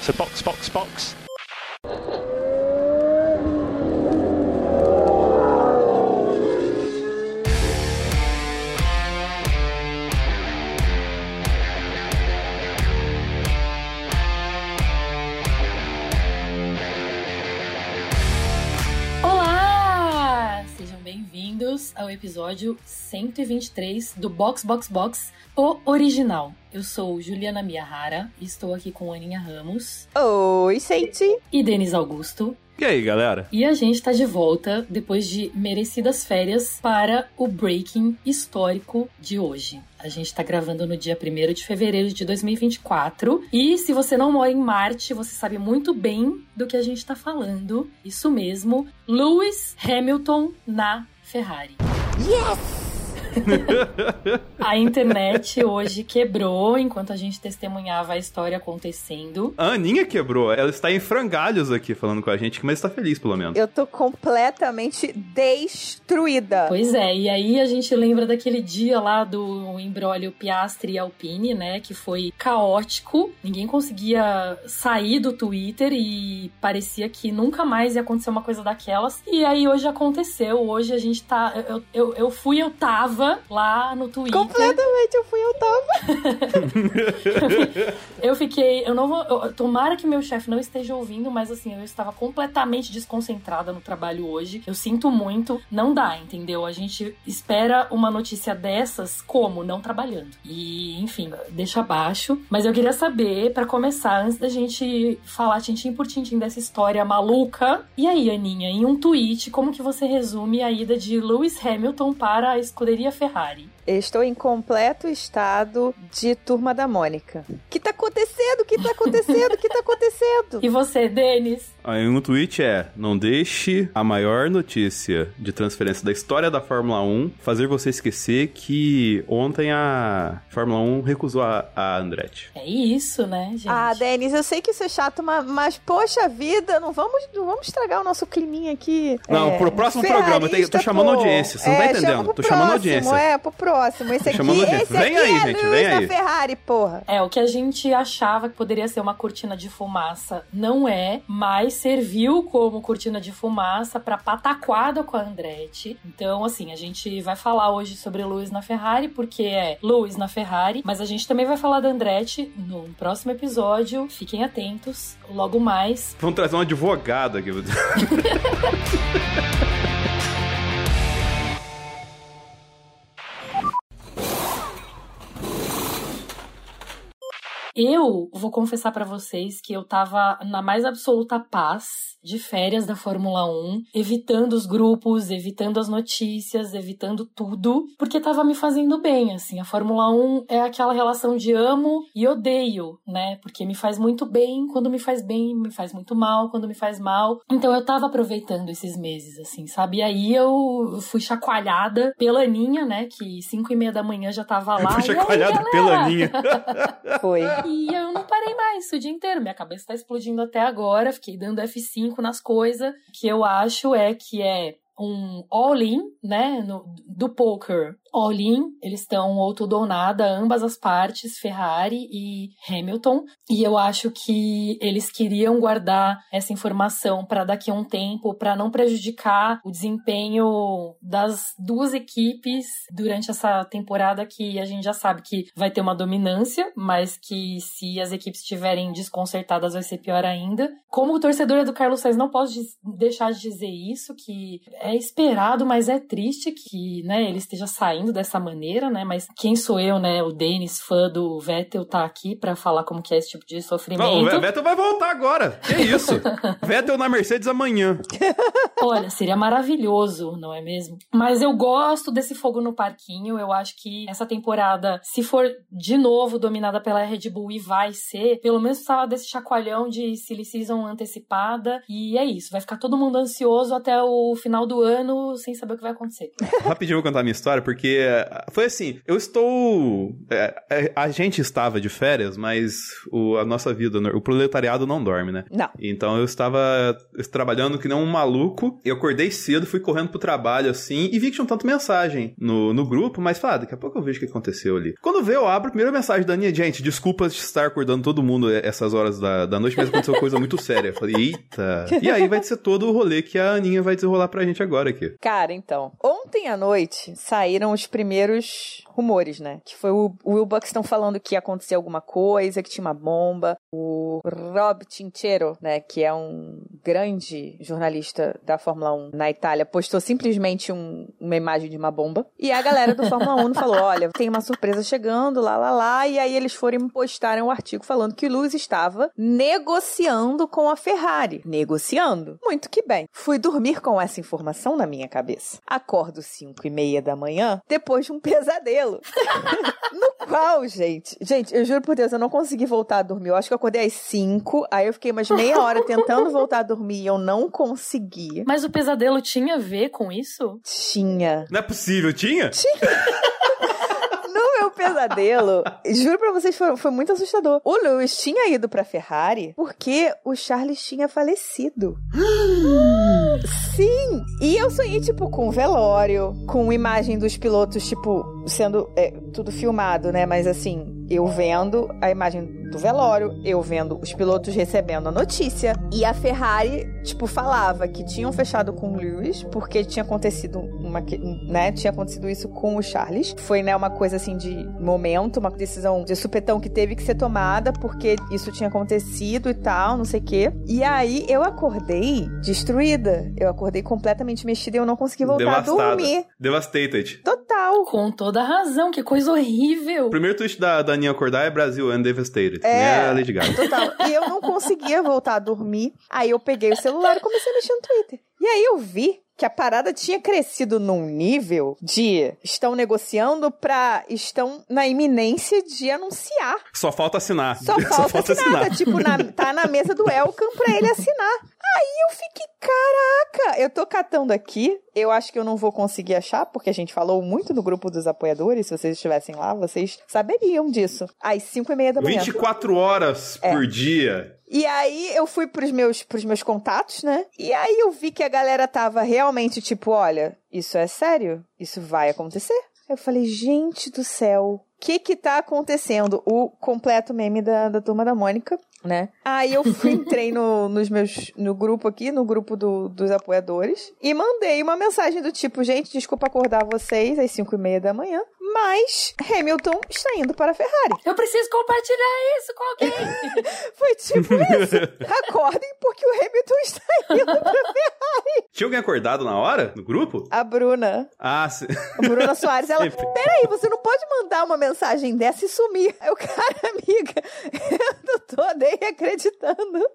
So box, box, box. Episódio 123 do Box Box Box, o original. Eu sou Juliana Miyahara e estou aqui com Aninha Ramos Oi, gente. e Denis Augusto. E aí, galera? E a gente tá de volta depois de merecidas férias para o breaking histórico de hoje. A gente tá gravando no dia 1 de fevereiro de 2024. E se você não mora em Marte, você sabe muito bem do que a gente tá falando. Isso mesmo, Lewis Hamilton na Ferrari. Yes! A internet hoje quebrou enquanto a gente testemunhava a história acontecendo. A Aninha quebrou. Ela está em frangalhos aqui falando com a gente, mas está feliz, pelo menos. Eu tô completamente destruída. Pois é, e aí a gente lembra daquele dia lá do embrólio Piastri e Alpine, né? Que foi caótico. Ninguém conseguia sair do Twitter e parecia que nunca mais ia acontecer uma coisa daquelas. E aí hoje aconteceu. Hoje a gente tá. Eu, eu, eu fui, eu tava lá no Twitter. Completamente, eu fui, eu tava. Eu fiquei, eu não vou, eu- tomara que meu chefe não esteja ouvindo, mas assim, eu estava completamente desconcentrada no trabalho hoje. Eu sinto muito, não dá, entendeu? A gente espera uma notícia dessas como não trabalhando. E, enfim, deixa abaixo, mas eu queria saber pra começar antes da gente falar tintim por tintim dessa história maluca. E aí, Aninha, em um tweet, como que você resume a ida de Lewis Hamilton para a escuderia Ferrari? Estou em completo estado de turma da Mônica. O que tá acontecendo? O que tá acontecendo? O que tá acontecendo? E você, Denis? Aí um tweet é: não deixe a maior notícia de transferência da história da Fórmula 1 fazer você esquecer que ontem a Fórmula 1 recusou a, a Andretti. É isso, né, gente? Ah, Denis, eu sei que isso é chato, mas, mas, poxa vida, não vamos, não vamos estragar o nosso climinha aqui. Não, É, pro próximo programa, eu tô chamando pô. audiência, você não tá É, entendendo, chama pro tô chamando próximo, audiência. É, pro próximo. Esse Tô aqui, esse Vem aqui aí, é gente, Lewis vem da aí. Ferrari, porra. É, o que a gente achava que poderia ser uma cortina de fumaça não é, mas serviu como cortina de fumaça pra pataquada com a Andretti. Então, assim, a gente vai falar hoje sobre Lewis na Ferrari, porque é Lewis na Ferrari, mas a gente também vai falar da Andretti no próximo episódio. Fiquem atentos, logo mais. Vamos trazer um advogado aqui. Eu vou confessar pra vocês que eu tava na mais absoluta paz de férias da Fórmula 1, evitando os grupos, evitando as notícias, evitando tudo, porque tava me fazendo bem, assim. A Fórmula 1 é aquela relação de amo e odeio, né? Porque me faz muito bem quando me faz bem, me faz muito mal quando me faz mal. Então eu tava aproveitando esses meses, assim, sabe? E aí eu fui chacoalhada pela Aninha, né? Que 5 e meia da manhã já tava lá. Fui E aí, pela Aninha. Foi. E eu não parei mais o dia inteiro. Minha cabeça tá explodindo até agora. Fiquei dando F5 nas coisas. Que eu acho é que é um all-in, né? no- do poker. All-in, eles estão ou tudo ou nada, ambas as partes, Ferrari e Hamilton. E eu acho que eles queriam guardar essa informação para daqui a um tempo, para não prejudicar o desempenho das duas equipes durante essa temporada que a gente já sabe que vai ter uma dominância, mas que se as equipes estiverem desconcertadas vai ser pior ainda. Como torcedora do Carlos Sainz, não posso deixar de dizer isso, que é esperado, mas é triste que né, ele esteja saindo dessa maneira, né? Mas quem sou eu, né? O Denis, fã do Vettel, tá aqui pra falar como que é esse tipo de sofrimento. Não, o Vettel vai voltar agora. Que isso? Vettel na Mercedes amanhã. Olha, seria maravilhoso, não é mesmo? Mas eu gosto desse fogo no parquinho. Eu acho que essa temporada, se for de novo dominada pela Red Bull e vai ser, pelo menos precisava desse chacoalhão de silly season antecipada. E é isso, vai ficar todo mundo ansioso até o final do do ano sem saber o que vai acontecer. Rapidinho eu vou contar a minha história, porque eh, foi assim, eu estou... é, é, a gente estava de férias, mas o, a nossa vida, o proletariado não dorme, né? Não. Então eu estava trabalhando que nem um maluco, eu acordei cedo, fui correndo pro trabalho, assim, e vi que tinha um tanto mensagem no, no grupo, mas falei, ah, daqui a pouco eu vejo o que aconteceu ali. Quando vê, eu abro a primeira mensagem da Aninha, gente, desculpa de estar acordando todo mundo essas horas da, da noite, mas aconteceu coisa muito séria. Eu falei, eita. E aí vai ser todo o rolê que a Aninha vai desenrolar pra gente agora aqui. Cara, então, ontem à noite saíram os primeiros rumores, né? Que foi o, o Will Buxton falando que ia acontecer alguma coisa, que tinha uma bomba. O Rob Tinchero, né? Que é um grande jornalista da Fórmula 1 na Itália, postou simplesmente um, uma imagem de uma bomba. E a galera do Fórmula 1 falou: olha, tem uma surpresa chegando, lá, lá, lá. E aí eles foram postar um artigo falando que o Lewis estava negociando com a Ferrari. Negociando. Muito que bem. Fui dormir com essa informação na minha cabeça. Acordo 5 e meia da manhã, depois de um pesadelo. No qual, gente, gente, eu juro por Deus, eu não consegui voltar a dormir. Eu acho que eu acordei às 5, aí eu fiquei umas meia hora tentando voltar a dormir e eu não consegui. Mas o pesadelo tinha a ver com isso? Tinha. Não é possível, tinha? Tinha. No meu pesadelo, juro pra vocês, foi, foi muito assustador. O Lewis tinha ido pra Ferrari porque o Charles tinha falecido. Sim! E eu sonhei, tipo, com velório, com imagem dos pilotos, tipo, sendo é, tudo filmado, né? Mas assim, eu vendo a imagem do velório, eu vendo os pilotos recebendo a notícia. E a Ferrari, tipo, falava que tinham fechado com o Lewis, porque tinha acontecido uma. né? Tinha acontecido isso com o Charles. Foi, né, uma coisa assim de momento, uma decisão de supetão que teve que ser tomada, porque isso tinha acontecido e tal, não sei o quê. E aí eu acordei destruída. Eu acordei completamente mexida e eu não consegui voltar Devastada. a dormir. Devastated. Total. Com toda a razão, que coisa horrível. O primeiro tweet da, da Aninha acordar é Brasil and Devastated. É. É a Lady Gaga. Total. E eu não conseguia voltar a dormir. Aí eu peguei o celular e comecei a mexer no Twitter. E aí eu vi que a parada tinha crescido num nível de estão negociando pra estão na iminência de anunciar. Só falta assinar. Só falta, assinar. Tipo, na- tá na mesa do Elkan pra ele assinar. Aí eu fiquei, caraca, eu tô catando aqui. Eu acho que eu não vou conseguir achar, porque a gente falou muito no grupo dos apoiadores. Se vocês estivessem lá, vocês saberiam disso. Às 5 e meia da manhã. 24 horas É. por dia. E aí eu fui pros meus, pros meus contatos, né? E aí eu vi que a galera tava realmente tipo, olha, isso é sério? Isso vai acontecer? Eu falei, gente do céu, o que que tá acontecendo? O completo meme da, da turma da Mônica, né? Aí eu fui, entrei no, nos meus, no grupo aqui, no grupo do- dos apoiadores, e mandei uma mensagem do tipo, gente, desculpa acordar vocês às 5 e meia da manhã, mas Hamilton está indo para a Ferrari. Eu preciso compartilhar isso com alguém. Foi tipo isso. Acordem porque o Hamilton está indo pra Ferrari. Tinha alguém acordado na hora? No grupo? A Bruna, Ah, se... a Bruna Soares, ela. Sempre. Peraí, você não pode mandar uma mensagem dessa e sumir. Eu, cara, amiga, eu não tô nem acreditando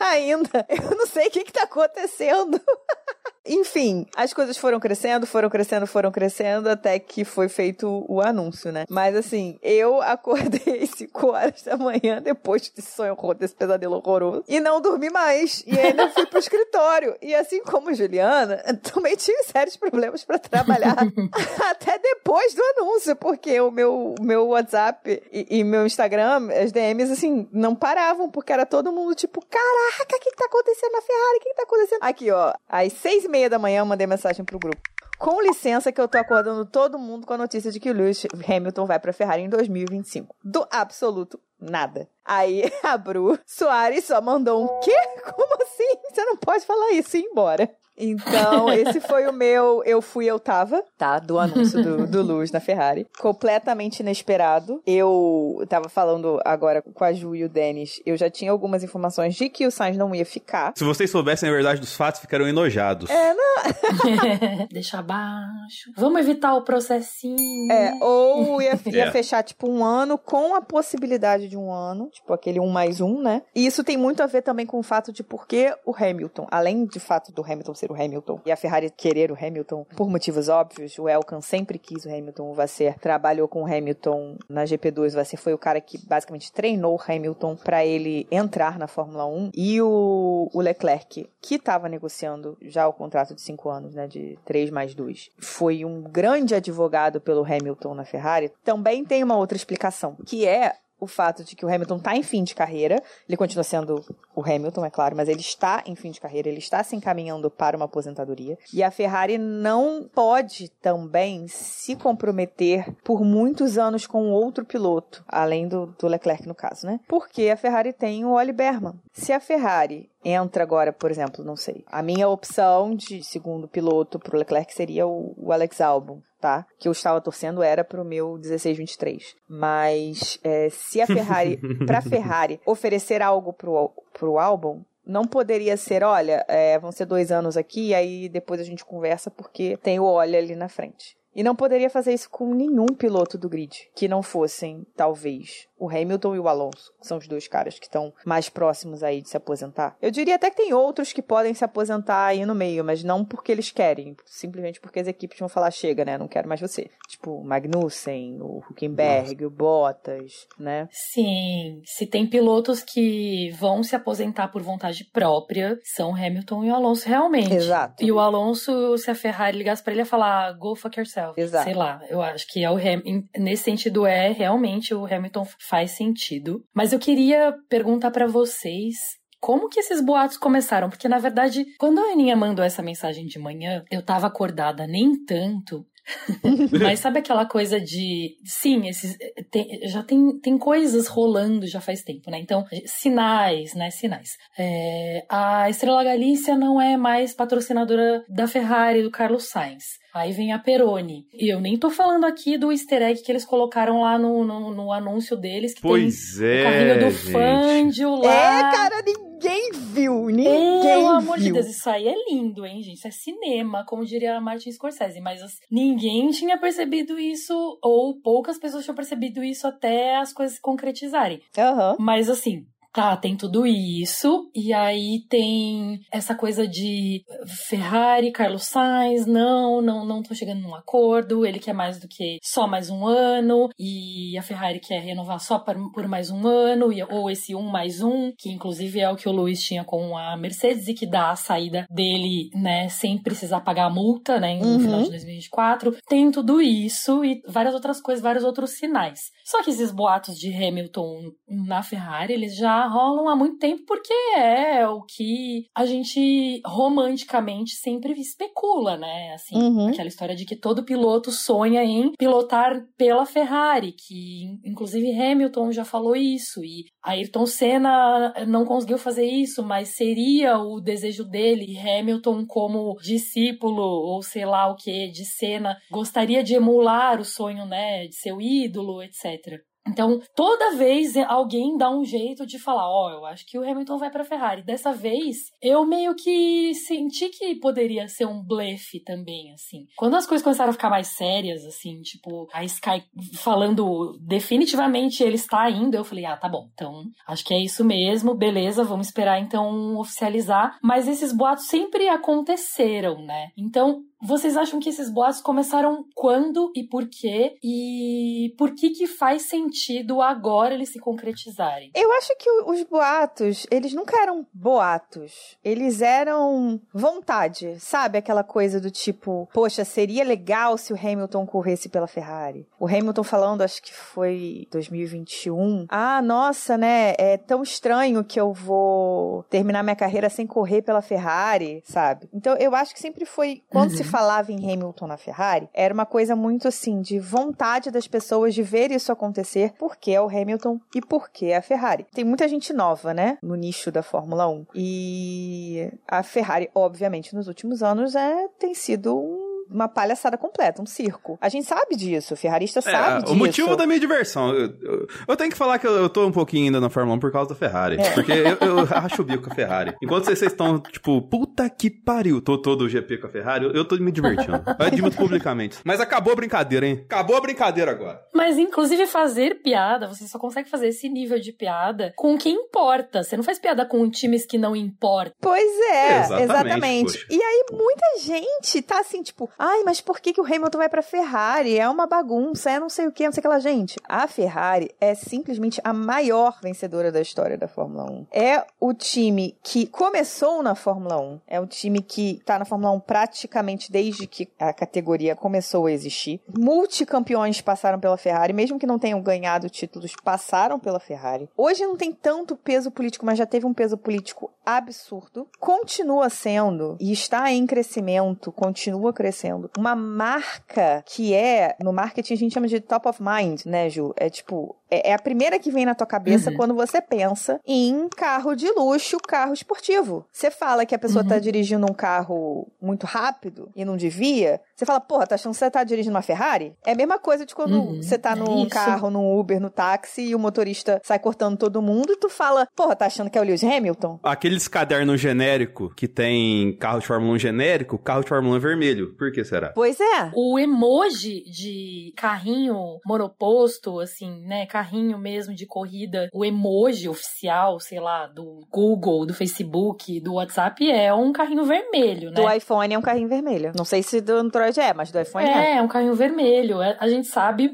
ainda. Eu não sei o que, que tá acontecendo. Enfim, as coisas foram crescendo, foram crescendo, foram crescendo, até que foi feito o anúncio, né? Mas assim, eu acordei às 5 horas da manhã depois desse sonho horroroso, desse pesadelo horroroso, e não dormi mais. E ainda fui pro escritório. E assim como Juliana, também tive sérios problemas pra trabalhar até depois do anúncio, porque o meu, meu WhatsApp e, e meu Instagram, as DMs, assim, não paravam, porque era todo mundo tipo, caraca, o que, que tá acontecendo na Ferrari? O que, que tá acontecendo? Aqui, ó, às seis e meia da manhã eu mandei mensagem pro grupo. Com licença que eu tô acordando todo mundo com a notícia de que o Lewis Hamilton vai pra Ferrari em 2025. Do absoluto nada. Aí a Bru Soares só mandou um quê? Como assim? Você não pode falar isso e ir embora. Então, esse foi o meu Eu Fui, Eu Tava, tá? Do anúncio do, do Lewis na Ferrari. Completamente inesperado. Eu tava falando agora com a Ju e o Denis. Eu já tinha algumas informações de que o Sainz não ia ficar. Se vocês soubessem a verdade dos fatos, ficariam enojados. É, Deixa abaixo. Vamos evitar o processinho. É, ou ia, ia É. fechar, tipo, um ano com a possibilidade de um ano, tipo, aquele um mais um, né? E isso tem muito a ver também com o fato de por que o Hamilton, além de fato do Hamilton ser ser o Hamilton e a Ferrari querer o Hamilton por motivos óbvios. O Elkan sempre quis o Hamilton, o Vasser trabalhou com o Hamilton na GP2. O Vasser foi o cara que basicamente treinou o Hamilton para ele entrar na Fórmula 1 e o, o Leclerc, que estava negociando já o contrato de cinco anos, né, de 3 mais 2, foi um grande advogado pelo Hamilton na Ferrari. Também tem uma outra explicação, que é o fato de que o Hamilton está em fim de carreira. Ele continua sendo o Hamilton, é claro, mas ele está em fim de carreira, ele está se encaminhando para uma aposentadoria. E a Ferrari não pode também se comprometer por muitos anos com outro piloto, além do, do Leclerc no caso, né? Porque a Ferrari tem o Oli Berman. Se a Ferrari entra agora, por exemplo, não sei, a minha opção de segundo piloto para o Leclerc seria o, o Alex Albon tá? Que eu estava torcendo era pro meu 1623. Mas é, se a Ferrari, pra Ferrari, oferecer algo pro, pro álbum, não poderia ser, olha, é, vão ser dois anos aqui, e aí depois a gente conversa porque tem o olha ali na frente. E não poderia fazer isso com nenhum piloto do grid que não fossem, talvez, o Hamilton e o Alonso, que são os dois caras que estão mais próximos aí de se aposentar. Eu diria até que tem outros que podem se aposentar aí no meio, mas não porque eles querem, simplesmente porque as equipes vão falar chega, né, não quero mais você. Tipo, o Magnussen, o Huckenberg, Nossa. o Bottas, né? Sim, se tem pilotos que vão se aposentar por vontade própria, são Hamilton e o Alonso realmente. Exato. E o Alonso, se a Ferrari ligasse para ele, ia falar go fuck yourself. Exato. Sei lá, eu acho que é o Ham... nesse sentido é realmente o Hamilton faz sentido. Mas eu queria perguntar para vocês como que esses boatos começaram? Porque, na verdade, quando a Aninha mandou essa mensagem de manhã, eu tava acordada nem tanto. Mas sabe aquela coisa de. Sim, esses, tem, já tem, tem coisas rolando já faz tempo, né? Então, sinais, né? Sinais. É, a Estrela Galícia não é mais patrocinadora da Ferrari, do Carlos Sainz. Aí vem a Peroni. E eu nem tô falando aqui do easter egg que eles colocaram lá no, no, no anúncio deles. Que pois tem é. O carrinho do Fandio lá. É, cara, ninguém viu. Ninguém Pelo amor viu. de Deus, isso aí é lindo, hein, gente? Isso é cinema, como diria Martin Scorsese. Mas assim, ninguém tinha percebido isso, ou poucas pessoas tinham percebido isso até as coisas se concretizarem. Uhum. Mas assim, Tá, tem tudo isso, e aí tem essa coisa de Ferrari, Carlos Sainz, não, não, não tô chegando num acordo, ele quer mais do que só mais um ano, e a Ferrari quer renovar só por mais um ano, ou esse um mais um, que inclusive é o que o Luiz tinha com a Mercedes, e que dá a saída dele, né, sem precisar pagar a multa, né, no uhum. final de 2024. Tem tudo isso e várias outras coisas, vários outros sinais. Só que esses boatos de Hamilton na Ferrari, eles já rolam há muito tempo porque é o que a gente romanticamente sempre especula, né? Assim, uhum. aquela história de que todo piloto sonha em pilotar pela Ferrari, que inclusive Hamilton já falou isso e Ayrton Senna não conseguiu fazer isso, mas seria o desejo dele. Hamilton, como discípulo ou sei lá o que de Senna, gostaria de emular o sonho, né, de seu ídolo, etc. Então, toda vez alguém dá um jeito de falar, ó, oh, eu acho que o Hamilton vai para Ferrari. Dessa vez, eu meio que senti que poderia ser um blefe também, assim. Quando as coisas começaram a ficar mais sérias, assim, tipo, a Sky falando definitivamente ele está indo, eu falei, ah, tá bom. Então, acho que é isso mesmo, beleza, vamos esperar então oficializar. Mas esses boatos sempre aconteceram, né? Então, vocês acham que esses boatos começaram quando e por quê? E por que que faz sentido agora eles se concretizarem? Eu acho que os boatos, eles nunca eram boatos. Eles eram vontade, sabe? Aquela coisa do tipo, poxa, seria legal se o Hamilton corresse pela Ferrari. O Hamilton falando, acho que foi 2021. Ah, nossa, né? É tão estranho que eu vou terminar minha carreira sem correr pela Ferrari, sabe? Então eu acho que sempre foi quando uhum. se falava em Hamilton na Ferrari, era uma coisa muito assim de vontade das pessoas de ver isso acontecer, porque é o Hamilton e porque é a Ferrari. Tem muita gente nova, né, no nicho da Fórmula 1. E a Ferrari, obviamente, nos últimos anos é tem sido um uma palhaçada completa, um circo. A gente sabe disso, o ferrarista É, sabe disso. o motivo da minha diversão. Eu, eu- eu tenho que falar que eu, eu tô um pouquinho ainda na Fórmula 1 por causa da Ferrari. É. Porque eu, eu racho o bico com a Ferrari. Enquanto vocês vocês estão, tipo, puta que pariu, tô todo o GP com a Ferrari, eu, eu tô me divertindo. Eu admito publicamente. Mas acabou a brincadeira, hein? Acabou a brincadeira agora. Mas, inclusive, fazer piada, você só consegue fazer esse nível de piada com quem importa. Você não faz piada com times que não importam. Pois é, Exatamente, exatamente. E aí muita gente tá assim, tipo, ai, mas por que, que o Hamilton vai pra Ferrari? É uma bagunça, é não sei o que, não sei aquela gente. A Ferrari é simplesmente a maior vencedora da história da Fórmula 1. É o time que começou na Fórmula 1. É o time que tá na Fórmula 1 praticamente desde que a categoria começou a existir. Multicampeões passaram pela Ferrari, mesmo que não tenham ganhado títulos, passaram pela Ferrari. Hoje não tem tanto peso político, mas já teve um peso político absurdo. Continua sendo e está em crescimento, continua crescendo. Uma marca que é, no marketing a gente chama de top of mind, né, Ju? É tipo, é, é a primeira que vem na tua cabeça Uhum. quando você pensa em carro de luxo, carro esportivo. Você fala que a pessoa Uhum. tá dirigindo um carro muito rápido e não devia, você fala, porra, tá achando que você tá dirigindo uma Ferrari? É a mesma coisa de quando Uhum, você tá é num isso. carro, num Uber, no táxi e o motorista sai cortando todo mundo e tu fala, porra, tá achando que é o Lewis Hamilton? Aqueles cadernos genérico que tem carro de Fórmula 1 genérico, carro de Fórmula 1 vermelho. Por que será? Pois é. O emoji de carrinho monoposto, assim, né? Carrinho mesmo de corrida. O emoji oficial, sei lá, do Google, do Facebook, do WhatsApp é um carrinho vermelho, né? Do iPhone é um carrinho vermelho. Não sei se do Android é, mas do iPhone é. É, é um carrinho vermelho. É- A gente sabe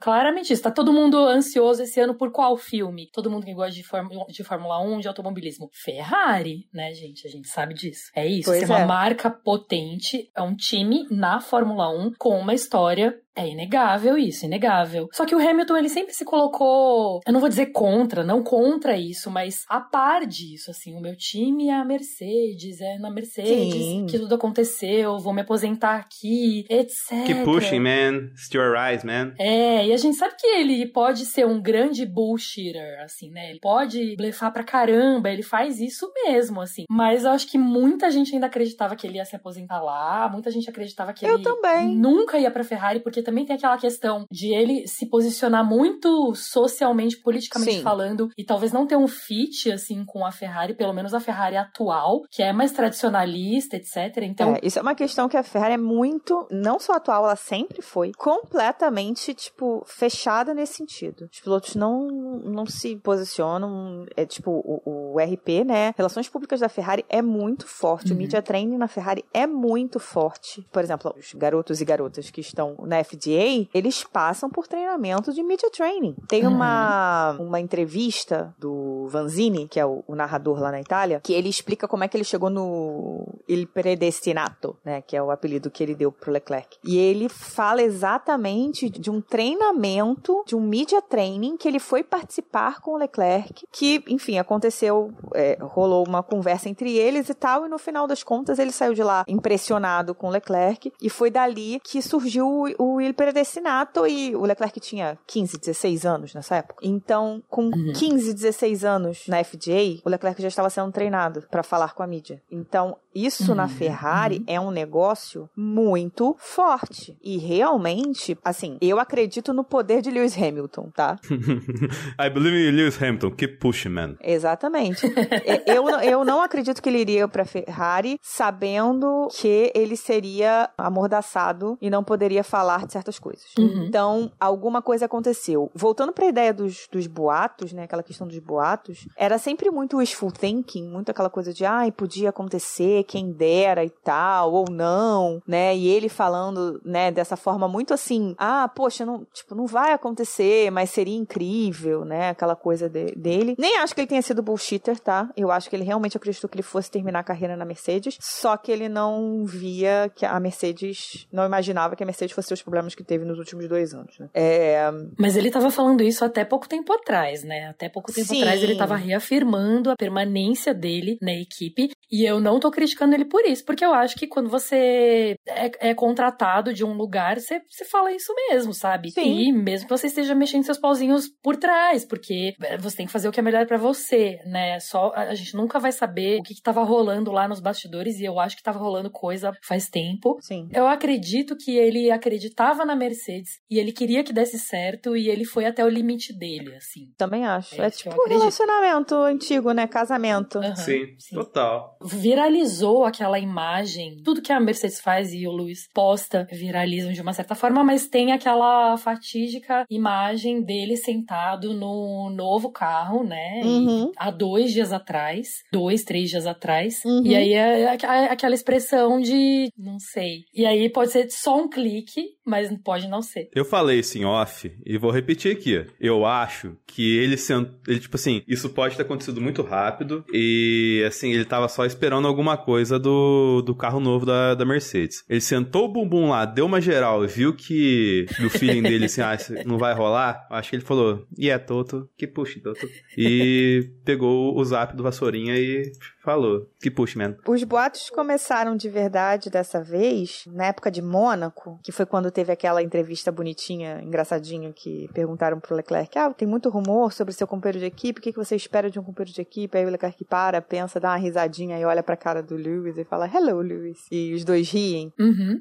claramente isso. Tá todo mundo ansioso esse ano por qual filme? Todo mundo que gosta de, Fórmula- de Fórmula 1, de automobilismo. Ferrari, né, gente? A gente sabe disso. É isso. Pois Tem uma é. marca potente, é um time na Fórmula 1 com uma história. É inegável isso, inegável. Só que o Hamilton, ele sempre se colocou, eu não vou dizer contra, não contra isso, mas a par disso, assim, o meu time é a Mercedes, é na Mercedes Sim. que tudo aconteceu, vou me aposentar aqui, etc. Keep pushing, man. Still your eyes, man. É, e a gente sabe que ele pode ser um grande bullshitter, assim, né? Ele pode blefar pra caramba, ele faz isso mesmo, assim. Mas eu acho que muita gente ainda acreditava que ele ia se aposentar lá, muita gente acreditava que Eu ele também. nunca ia pra Ferrari, porque também tem aquela questão de ele se posicionar muito socialmente, politicamente Sim. falando, e talvez não ter um fit, assim, com a Ferrari, pelo menos a Ferrari atual, que é mais tradicionalista, etc. Então, É, isso é uma questão que a Ferrari é muito, não só atual, ela sempre foi, completamente, tipo, fechada nesse sentido. Os pilotos não, não se posicionam, é tipo, o, o RP, né? Relações públicas da Ferrari é muito forte, o Uhum. media training na Ferrari é muito forte. Por exemplo, os garotos e garotas que estão na FDA, eles passam por treinamento de media training. Tem Uhum. uma, uma entrevista do Vanzini, que é o, o narrador lá na Itália, que ele explica como é que ele chegou no Il Predestinato, né, que é o apelido que ele deu pro Leclerc. E ele fala exatamente de um treinamento, de um media training que ele foi participar com o Leclerc, que, enfim, aconteceu, é, rolou uma conversa entre eles e tal, e no final das contas ele saiu de lá impressionado com o Leclerc, e foi dali que surgiu o, o Il Predestinato, e o Leclerc tinha 15, 16 anos nessa época. Então, com Uhum. 15, 16 anos na FDA, o Leclerc já estava sendo treinado para falar com a mídia. Então, isso na Uhum, Ferrari é um negócio muito forte. E realmente, assim, eu acredito no poder de Lewis Hamilton, tá? I believe in Lewis Hamilton. Keep pushing, man. Exatamente. Eu, não- eu não acredito que ele iria pra Ferrari sabendo que ele seria amordaçado e não poderia falar de certas coisas. Uhum. Então, alguma coisa aconteceu. Voltando pra ideia dos, dos boatos, né? Aquela questão dos boatos, era sempre muito wishful thinking, muito aquela coisa de, ai, podia acontecer, quem dera e tal, ou não, né? E ele falando, né, dessa forma muito assim, ah, poxa, não, tipo, não vai acontecer, mas seria incrível, né? Aquela coisa de- dele. Nem acho que ele tenha sido bullshitter, tá? Eu acho que ele realmente acreditou que ele fosse terminar a carreira na Mercedes, só que ele não via que a Mercedes, não imaginava que a Mercedes fosse ter os problemas que teve nos últimos dois anos, né? É... Mas ele estava falando isso até pouco tempo atrás, né? Até pouco tempo Sim. atrás ele estava reafirmando a permanência dele na equipe. E eu não tô criticando ele por isso, porque eu acho que quando você é, é contratado de um lugar, você, você fala isso mesmo, sabe? Sim. E mesmo que você esteja mexendo seus pauzinhos por trás, porque você tem que fazer o que é melhor pra você, né? Só a gente nunca vai saber o que, que tava rolando lá nos bastidores, e eu acho que tava rolando coisa faz tempo. Sim. Eu acredito que ele acreditava na Mercedes e ele queria que desse certo e ele foi até o limite dele, assim. Também acho. É É, tipo um relacionamento antigo, né? Casamento. Aham, Sim, total. Viralizou aquela imagem. Tudo que a Mercedes faz e o Lewis posta viralizam de uma certa forma, mas tem aquela fatídica imagem dele sentado no novo carro, né? Uhum. Há dois dias atrás, dois, três dias atrás. Uhum. E aí é aqu- é aquela expressão de não sei. E aí pode ser só um clique, mas pode não ser. Eu falei isso em off e vou repetir aqui. Eu acho que ele sent... ele tipo assim, isso pode ter acontecido muito rápido e assim, ele tava só esperando alguma coisa do, do carro novo da, da Mercedes. Ele sentou o bumbum lá, deu uma geral e viu que do feeling dele assim, ah, isso não vai rolar. Acho que ele falou: "E é Toto, que puxa, Toto". E pegou o zap do Vassourinha e falou: "Que puxa, man". Os boatos começaram de verdade dessa vez, na época de Mônaco, que foi quando teve aquela entrevista bonitinha, engraçadinha, que perguntaram pro Leclerc: Ah, tem muito rumor sobre seu companheiro de equipe, o que que você espera de um companheiro de equipe? Aí o Leclerc para, pensa, dá uma risadinha e olha pra cara do Lewis e fala: Hello, Lewis. E os dois riem. Uhum.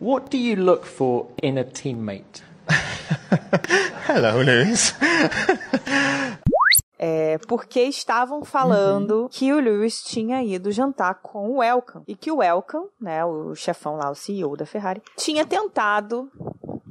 What do you look for in a teammate? Hello, Lewis. É, porque estavam falando que o Lewis tinha ido jantar com o Elkan. E que o Elkan, né, o chefão lá, o CEO da Ferrari, tinha tentado,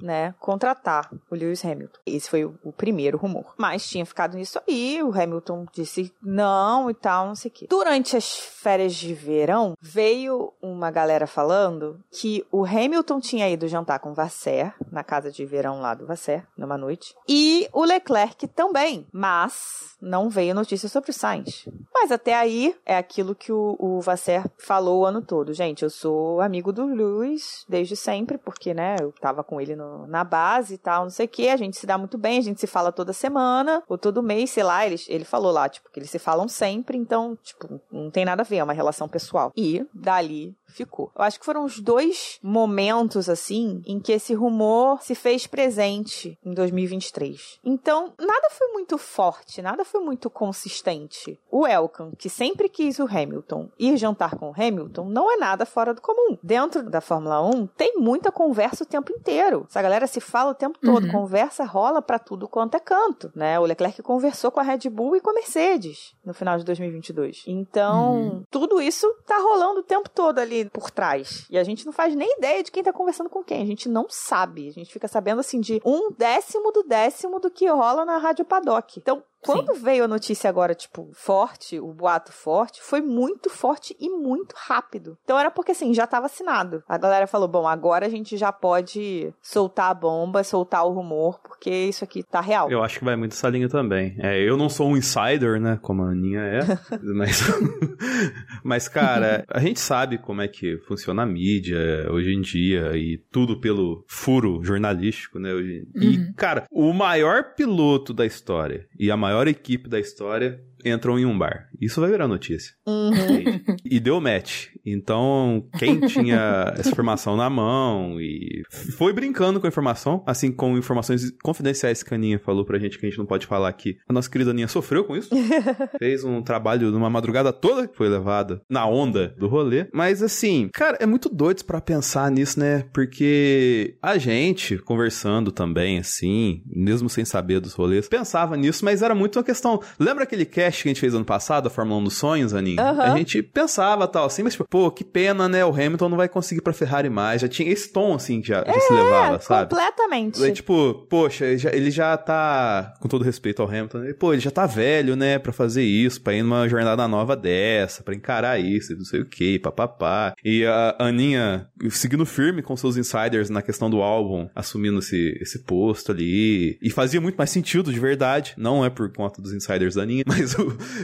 né, contratar o Lewis Hamilton. Esse foi o, o primeiro rumor. Mas tinha ficado nisso aí, o Hamilton disse não e tal, não sei o quê. Durante as férias de verão, veio uma galera falando que o Hamilton tinha ido jantar com o Vasser, na casa de verão lá do Vasser, numa noite, e o Leclerc também, mas não veio notícia sobre o Sainz. Mas até aí é aquilo que o, o Vasser falou o ano todo. Gente, eu sou amigo do Lewis desde sempre, porque, né, eu tava com ele no- na base e tal, não sei o que. A gente se dá muito bem, a gente se fala toda semana, ou todo mês, sei lá. Ele, ele falou lá, tipo, que eles se falam sempre, então, tipo, não tem nada a ver, é uma relação pessoal. E dali ficou. Eu acho que foram os dois momentos, assim, em que esse rumor se fez presente em 2023. Então, nada foi muito forte, nada foi muito consistente. O Elkan, que sempre quis o Hamilton, ir jantar com o Hamilton, não é nada fora do comum. Dentro da Fórmula 1, tem muita conversa o tempo inteiro. Essa galera se fala o tempo todo, Uhum. conversa rola pra tudo quanto é canto, né? O Leclerc conversou com a Red Bull e com a Mercedes no final de 2022. Então, tudo isso tá rolando o tempo todo ali por trás. E a gente não faz nem ideia de quem tá conversando com quem. A gente não sabe. A gente fica sabendo, assim, de um décimo do décimo do que rola na Rádio Paddock. Então, quando veio a notícia agora, tipo, forte, o boato forte, foi muito forte e muito rápido. Então era porque, assim, já tava assinado. A galera falou, bom, agora a gente já pode soltar a bomba, soltar o rumor, porque isso aqui tá real. Eu acho que vai muito essa linha também. É, eu não sou um insider, né? Como a Aninha é. mas, mas, cara, a gente sabe como é que funciona a mídia hoje em dia e tudo pelo furo jornalístico, né? hoje- E, Uhum. cara, o maior piloto da história e a maior equipe da história entram em um bar. Isso vai virar notícia. Uhum. E deu match. Então, quem tinha essa informação na mão e foi brincando com a informação, assim, com informações confidenciais que a Aninha falou pra gente que a gente não pode falar aqui. A nossa querida Aninha sofreu com isso. Fez um trabalho numa madrugada toda que foi levada na onda do rolê. Mas, assim, cara, é muito doido pra pensar nisso, né? Porque a gente, conversando também, assim, mesmo sem saber dos rolês, pensava nisso, mas era muito uma questão. Lembra aquele cast que a gente fez ano passado, a Fórmula 1 dos Sonhos, Aninha? Aham. A gente pensava tal, assim, mas, tipo, pô, que pena, né? O Hamilton não vai conseguir pra Ferrari mais. Já tinha esse tom, assim, já, já se levava, É, sabe? completamente. Aí, tipo, poxa, ele já, ele já tá, com todo respeito ao Hamilton, ele, pô, ele já tá velho, né, pra fazer isso, pra ir numa jornada nova dessa, pra encarar isso, e não sei o que, papapá. E a Aninha seguindo firme com seus insiders na questão do álbum, assumindo esse, esse posto ali. E fazia muito mais sentido, de verdade. Não é por conta dos insiders da Aninha, mas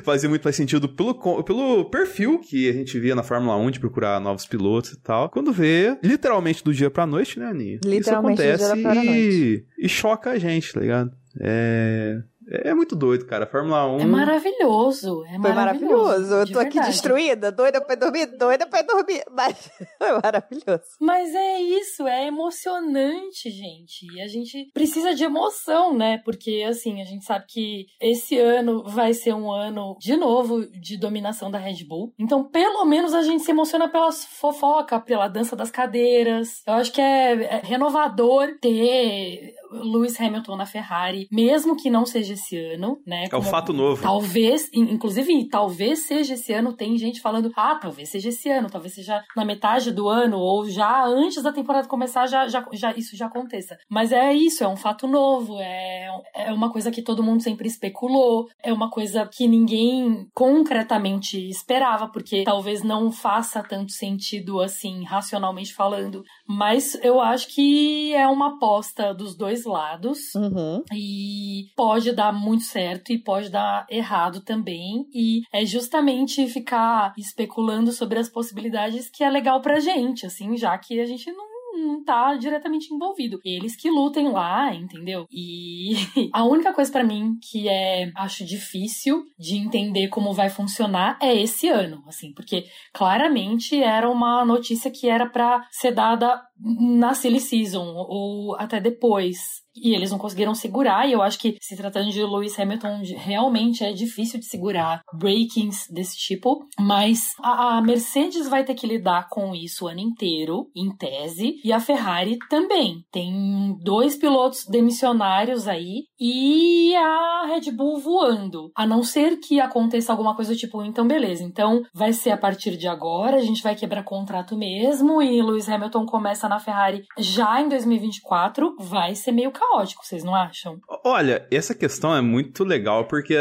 fazia muito mais sentido pelo, pelo perfil que a gente via na Fórmula 1 de procurar novos pilotos e tal. Quando vê, literalmente do dia pra noite, né, Aninha? Literalmente do Isso dia acontece pra e, e choca a gente, tá ligado? É. É muito doido, cara. A Fórmula 1. É maravilhoso. É Foi maravilhoso. Eu de tô aqui verdade. destruída, doida pra dormir, doida pra dormir. Mas foi maravilhoso. Mas é isso, é emocionante, gente. E a gente precisa de emoção, né? Porque, assim, a gente sabe que esse ano vai ser um ano, de novo, de dominação da Red Bull. Então, pelo menos a gente se emociona pela fofoca, pela dança das cadeiras. Eu acho que é, é renovador ter Lewis Hamilton na Ferrari, mesmo que não seja esse ano, né? É o fato novo. Talvez, in- inclusive, talvez seja esse ano. Tem gente falando, ah, talvez seja esse ano, talvez seja na metade do ano, ou já antes da temporada começar, já, já, já isso já aconteça. Mas é isso, é um fato novo, é, é uma coisa que todo mundo sempre especulou, é uma coisa que ninguém concretamente esperava, porque talvez não faça tanto sentido assim, racionalmente falando. Mas eu acho que é uma aposta dos dois lados. Uhum. E pode dar muito certo e pode dar errado também. E é justamente ficar especulando sobre as possibilidades que é legal pra gente, assim, já que a gente não. Não tá diretamente envolvido. Eles que lutem lá, entendeu? E a única coisa pra mim que é, acho difícil de entender como vai funcionar é esse ano, assim, porque claramente era uma notícia que era pra ser dada na silly season ou até depois. E eles não conseguiram segurar, e eu acho que se tratando de Lewis Hamilton, realmente é difícil de segurar breakings desse tipo. Mas a, a Mercedes vai ter que lidar com isso o ano inteiro, em tese, e a Ferrari também. Tem dois pilotos demissionários aí e a Red Bull voando. A não ser que aconteça alguma coisa tipo, então beleza, então vai ser a partir de agora, a gente vai quebrar contrato mesmo, e Lewis Hamilton começa na Ferrari já em 2024, vai ser meio caótico, vocês não acham? Olha, essa questão é muito legal porque,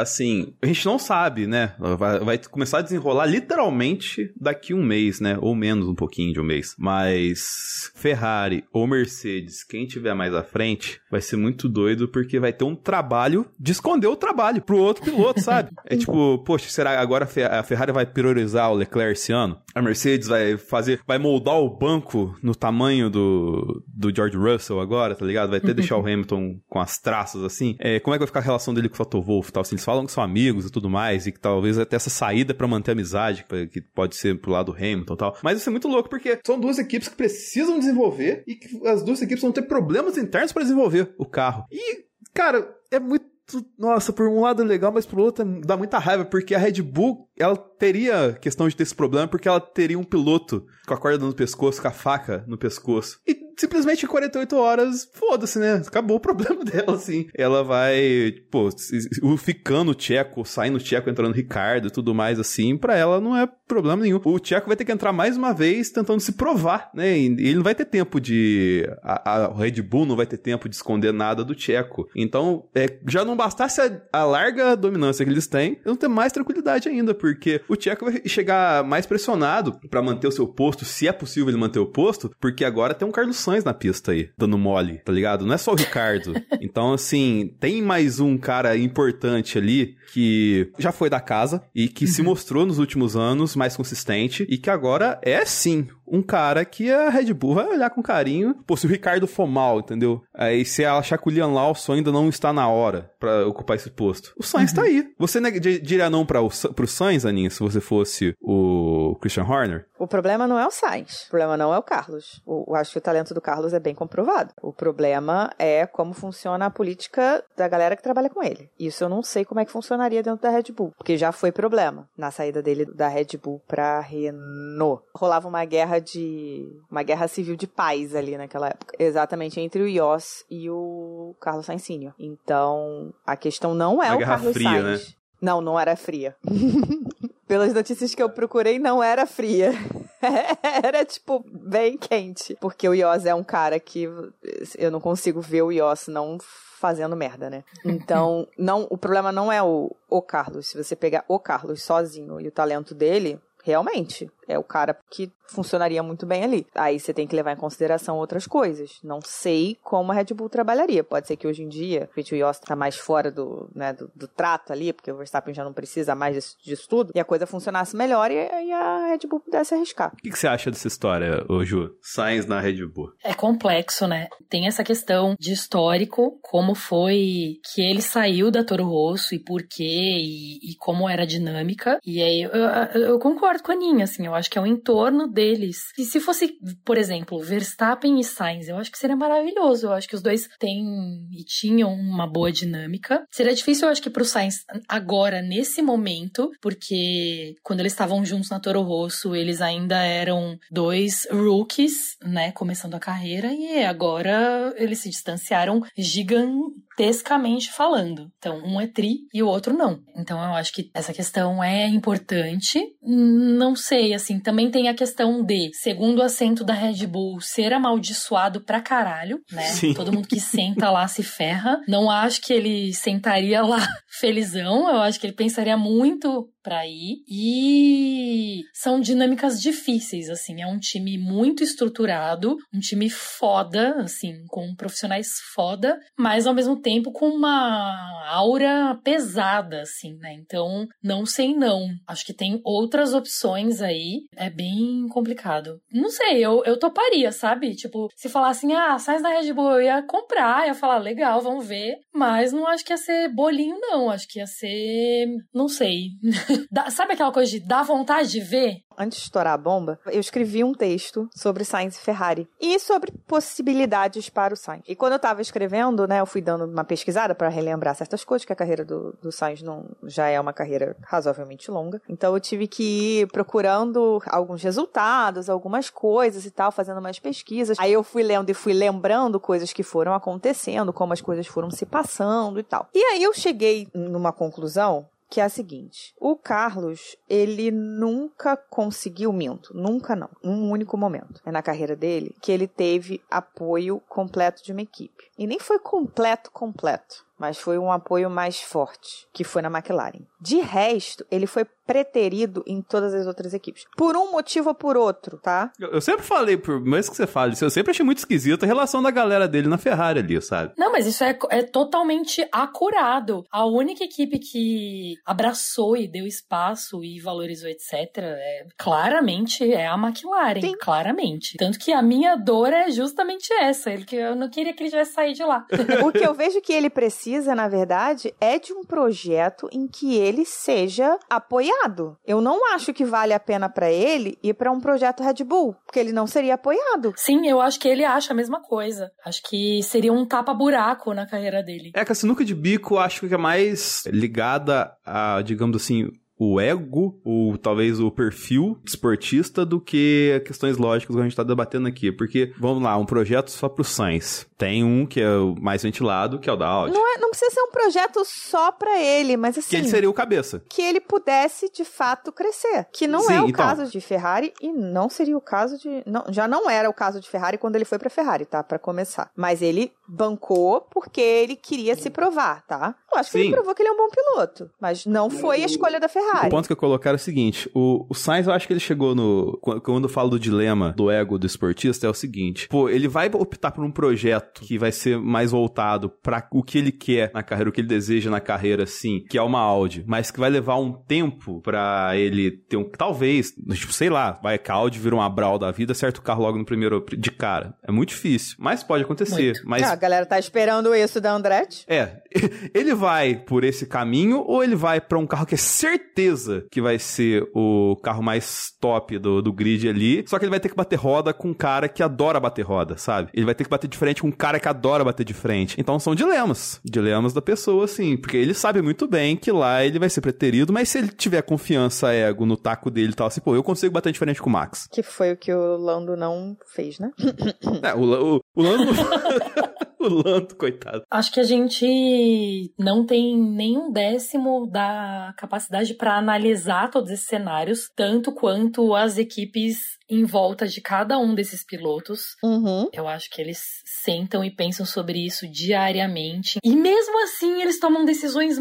assim, a gente não sabe, né? Vai, vai começar a desenrolar literalmente daqui um mês, né? Ou menos um pouquinho de um mês. Mas Ferrari ou Mercedes, quem tiver mais à frente, vai ser muito doido porque vai ter um trabalho de esconder o trabalho pro outro piloto, sabe? É tipo, poxa, será agora a Fe- a Ferrari vai priorizar o Leclerc esse ano? A Mercedes vai fazer, vai moldar o banco no tamanho do, do George Russell agora, tá ligado? Vai até deixar o Hamilton com as traças assim. É, como é que vai ficar a relação dele com o Toto Wolff e tal? Assim, eles falam que são amigos e tudo mais, e que talvez até essa saída pra manter a amizade, que, pode ser pro lado do Hamilton e tal. Mas isso é muito louco, porque são duas equipes que precisam desenvolver e que as duas equipes vão ter problemas internos pra desenvolver o carro. E, cara, é muito. Nossa, por um lado é legal, mas por outro é- dá muita raiva, porque a Red Bull, ela teria questão de ter esse problema, porque ela teria um piloto com a corda no pescoço, com a faca no pescoço. E simplesmente em 48 horas, foda-se, né? Acabou o problema dela, assim. Ela vai, pô, ficando Tcheco, saindo Tcheco, entrando Ricardo e tudo mais, assim, pra ela não é problema nenhum. O Tcheco vai ter que entrar mais uma vez tentando se provar, né? E ele não vai ter tempo de. A, a Red Bull não vai ter tempo de esconder nada do Tcheco. Então, é, já não bastasse a, a larga dominância que eles têm, eles vão ter mais tranquilidade ainda, porque o Tcheco vai chegar mais pressionado pra manter o seu posto, se é possível ele manter o posto, porque agora tem um Carlos Sainz na pista aí, dando mole, tá ligado? Não é só o Ricardo. então, assim, tem mais um cara importante ali que já foi da casa e que se mostrou nos últimos anos mais consistente e que agora é sim um cara que a Red Bull vai olhar com carinho. Pô, se o Ricardo for mal, entendeu? Aí se ela achar que o Liam Lawson ainda não está na hora pra ocupar esse posto. O Sainz tá aí. Você di- diria não o, Sa- pro Sainz, Aninha, se você fosse o Christian Horner? O problema não é o Sainz. O problema não é o Carlos. O- Eu acho que o talento do Carlos é bem comprovado. O problema é como funciona a política da galera que trabalha com ele. Isso eu não sei como é que funcionaria dentro da Red Bull. Porque já foi problema na saída dele da Red Bull pra Renault. Rolava uma guerra de. uma guerra civil de paz ali naquela época. Exatamente, entre o Yoss e o Carlos Sainz Sr. Então, a questão não é Uma o guerra Carlos fria, Sainz. Não, não era fria. Pelas notícias que eu procurei, não era fria. era, tipo, bem quente. Porque o Yoss é um cara que eu não consigo ver o Yoss não fazendo merda, né? Então, não, o problema não é o, o Carlos. Se você pegar o Carlos sozinho e o talento dele, realmente, é o cara que funcionaria muito bem ali. Aí você tem que levar em consideração outras coisas. Não sei como a Red Bull trabalharia. Pode ser que hoje em dia o Yost tá mais fora do, né, do, do, trato ali, porque o Verstappen já não precisa mais disso, disso tudo, e a coisa funcionasse melhor e, e a Red Bull pudesse arriscar. O que, que, você acha dessa história, ô Ju? Sainz na Red Bull. É complexo, né? Tem essa questão de histórico, como foi que ele saiu da Toro Rosso e por quê, e, e como era a dinâmica. E aí eu, eu, eu concordo com a Aninha, assim, eu acho que é o entorno deles. E se fosse, por exemplo, Verstappen e Sainz, eu acho que seria maravilhoso. Eu acho que os dois têm e tinham uma boa dinâmica. Seria difícil, eu acho que pro Sainz agora, nesse momento, porque quando eles estavam juntos na Toro Rosso, eles ainda eram dois rookies, né, começando a carreira, e agora eles se distanciaram gigantescamente falando. Então, um é tri e o outro não. Então, eu acho que essa questão é importante. Não sei, assim, também tem a questão de segundo assento da Red Bull ser amaldiçoado pra caralho, né? Sim. Todo mundo que senta lá se ferra. Não acho que ele sentaria lá felizão, eu acho que ele pensaria muito para ir. E são dinâmicas difíceis, assim. É um time muito estruturado, um time foda, assim, com profissionais foda, mas ao mesmo tempo com uma aura pesada, assim, né? Então, não sei não. Acho que tem outras opções aí. É bem complicado. Não sei, eu, eu toparia, sabe? Tipo, se falassem, ah, sai da Red Bull, eu ia comprar, ia falar, legal, vamos ver. Mas não acho que ia ser bolinho, não. Acho que ia ser. Não sei. sabe aquela coisa de dar vontade de ver? antes de estourar a bomba, eu escrevi um texto sobre Sainz e Ferrari e sobre possibilidades para o Sainz. E quando eu estava escrevendo, né, eu fui dando uma pesquisada para relembrar certas coisas, que a carreira do, do Sainz não, já é uma carreira razoavelmente longa. Então eu tive que ir procurando alguns resultados, algumas coisas e tal, fazendo mais pesquisas. Aí eu fui lendo e fui lembrando coisas que foram acontecendo, como as coisas foram se passando e tal. E aí eu cheguei numa conclusão que é a seguinte: o Carlos, ele nunca conseguiu, minto, nunca não, um único momento é na carreira dele que ele teve apoio completo de uma equipe. E nem foi completo, completo mas foi um apoio mais forte, que foi na McLaren. De resto, ele foi preterido em todas as outras equipes. Por um motivo ou por outro, tá? Eu, eu sempre falei, por mais que você fale isso, eu sempre achei muito esquisito a relação da galera dele na Ferrari ali, sabe? Não, mas isso é, é totalmente acurado. A única equipe que abraçou e deu espaço e valorizou, etc., é, claramente é a McLaren. Sim. Claramente. Tanto que a minha dor é justamente essa. Ele, que eu não queria que ele tivesse saído de lá. o que eu vejo que ele precisa precisa, na verdade, é de um projeto em que ele seja apoiado. Eu não acho que vale a pena para ele ir para um projeto Red Bull, porque ele não seria apoiado. Sim, eu acho que ele acha a mesma coisa. Acho que seria um tapa-buraco na carreira dele. É que a sinuca de bico acho que é mais ligada a, digamos assim, o ego, ou talvez o perfil esportista, do que questões lógicas que a gente está debatendo aqui. Porque, vamos lá, um projeto só pro Sainz. Tem um que é o mais ventilado, que é o da Audi. Não, é, não precisa ser um projeto só para ele, mas assim. Que ele seria o cabeça. Que ele pudesse, de fato, crescer. Que não Sim, é o então... caso de Ferrari e não seria o caso de. Não, já não era o caso de Ferrari quando ele foi pra Ferrari, tá? Para começar. Mas ele bancou porque ele queria se provar, tá? Eu acho que Sim. ele provou que ele é um bom piloto. Mas não foi a escolha da Ferrari. Ferrari. O ponto que eu colocar é o seguinte: o, o Sainz, eu acho que ele chegou no. Quando eu falo do dilema do ego do esportista, é o seguinte: pô, ele vai optar por um projeto que vai ser mais voltado para o que ele quer na carreira, o que ele deseja na carreira, assim, que é uma Audi, mas que vai levar um tempo para ele ter um. Talvez, tipo, sei lá, vai que a Audi vira um Abral da vida, certo o carro logo no primeiro. de cara. É muito difícil, mas pode acontecer. Mas... Ah, a galera tá esperando isso da Andretti. É. Ele vai por esse caminho ou ele vai para um carro que é certeza certeza que vai ser o carro mais top do, do grid ali. Só que ele vai ter que bater roda com um cara que adora bater roda, sabe? Ele vai ter que bater de frente com um cara que adora bater de frente. Então são dilemas. Dilemas da pessoa, assim. Porque ele sabe muito bem que lá ele vai ser preterido, mas se ele tiver confiança, ego no taco dele e tal, assim, pô, eu consigo bater de frente com o Max. Que foi o que o Lando não fez, né? é, o, o, o Lando. o Lando, coitado. Acho que a gente não tem nenhum décimo da capacidade para analisar todos esses cenários, tanto quanto as equipes em volta de cada um desses pilotos. Uhum. Eu acho que eles sentam e pensam sobre isso diariamente. E mesmo assim, eles tomam decisões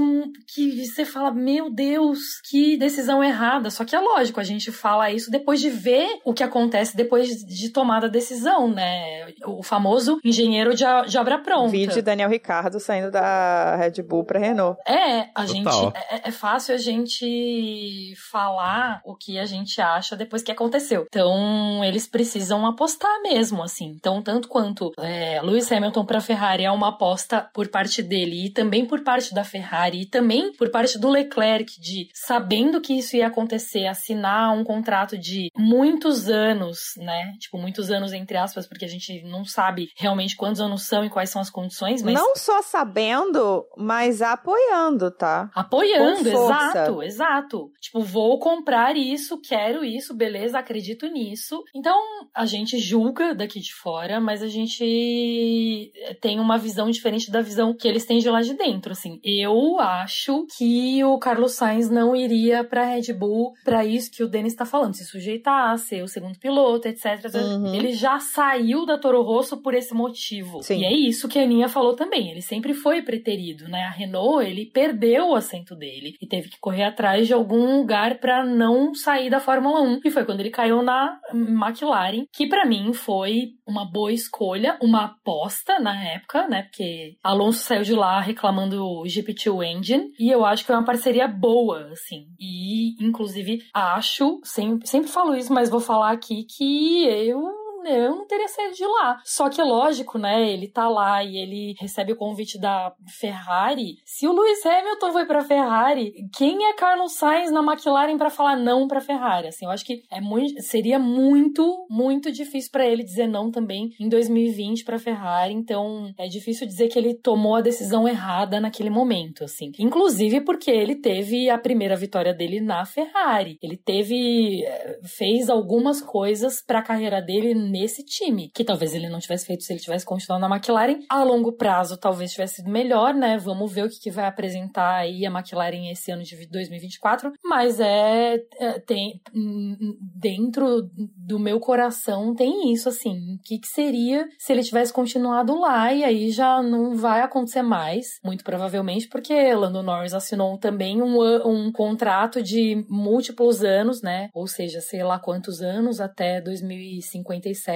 que você fala: Meu Deus, que decisão errada. Só que é lógico, a gente fala isso depois de ver o que acontece depois de tomada a decisão, né? O famoso engenheiro de, de obra pronta. Vídeo Daniel Ricardo saindo da Red Bull pra Renault. É, a Total. gente. É, é fácil a gente falar o que a gente acha depois que aconteceu. Então, eles precisam apostar mesmo, assim. Então, tanto quanto é, Lewis Hamilton pra Ferrari é uma aposta por parte dele e também por parte da Ferrari e também por parte do Leclerc de sabendo que isso ia acontecer, assinar um contrato de muitos anos, né? Tipo, muitos anos entre aspas, porque a gente não sabe realmente quantos anos são e quais são as condições, mas Não só sabendo, mas apoiando, tá? Apoiando, exato, exato. Tipo, vou comprar isso, quero isso, beleza, acredito nisso. Então, a gente julga daqui de fora, mas a gente tem uma visão diferente da visão que eles têm de lá de dentro, assim. Eu acho que o Carlos Sainz não iria pra Red Bull pra isso que o Denis tá falando, se sujeitar a ser o segundo piloto, etc. etc. Uhum. Ele já saiu da Toro Rosso por esse motivo. Sim. E é isso que a Aninha falou também. Ele sempre foi preterido, né? A Renault, ele perdeu o assento dele e teve que correr atrás de algum lugar pra não sair da Fórmula 1. E foi quando ele caiu na McLaren, que pra mim foi uma boa escolha, uma aposta na época, né? Porque Alonso saiu de lá reclamando o GP2 Engine e eu acho que é uma parceria boa, assim. E, inclusive, acho, sempre, sempre falo isso, mas vou falar aqui que eu eu não teria saído de lá. Só que, lógico, né? Ele tá lá e ele recebe o convite da Ferrari. Se o Lewis Hamilton foi pra Ferrari, quem é Carlos Sainz na McLaren pra falar não pra Ferrari? Assim, eu acho que é muito, seria muito, muito difícil pra ele dizer não também em 2020 pra Ferrari. Então, é difícil dizer que ele tomou a decisão errada naquele momento, assim. Inclusive porque ele teve a primeira vitória dele na Ferrari. Ele teve, eh, fez algumas coisas pra carreira dele nesse time, que talvez ele não tivesse feito se ele tivesse continuado na McLaren. A longo prazo, talvez tivesse sido melhor, né? Vamos ver o que, que vai apresentar aí a McLaren esse ano de 2024. Mas é, é, tem dentro do meu coração tem isso assim. O que, que seria se ele tivesse continuado lá e aí já não vai acontecer mais, muito provavelmente, porque Lando Norris assinou também um, um contrato de múltiplos anos, né? Ou seja, sei lá quantos anos até 2057.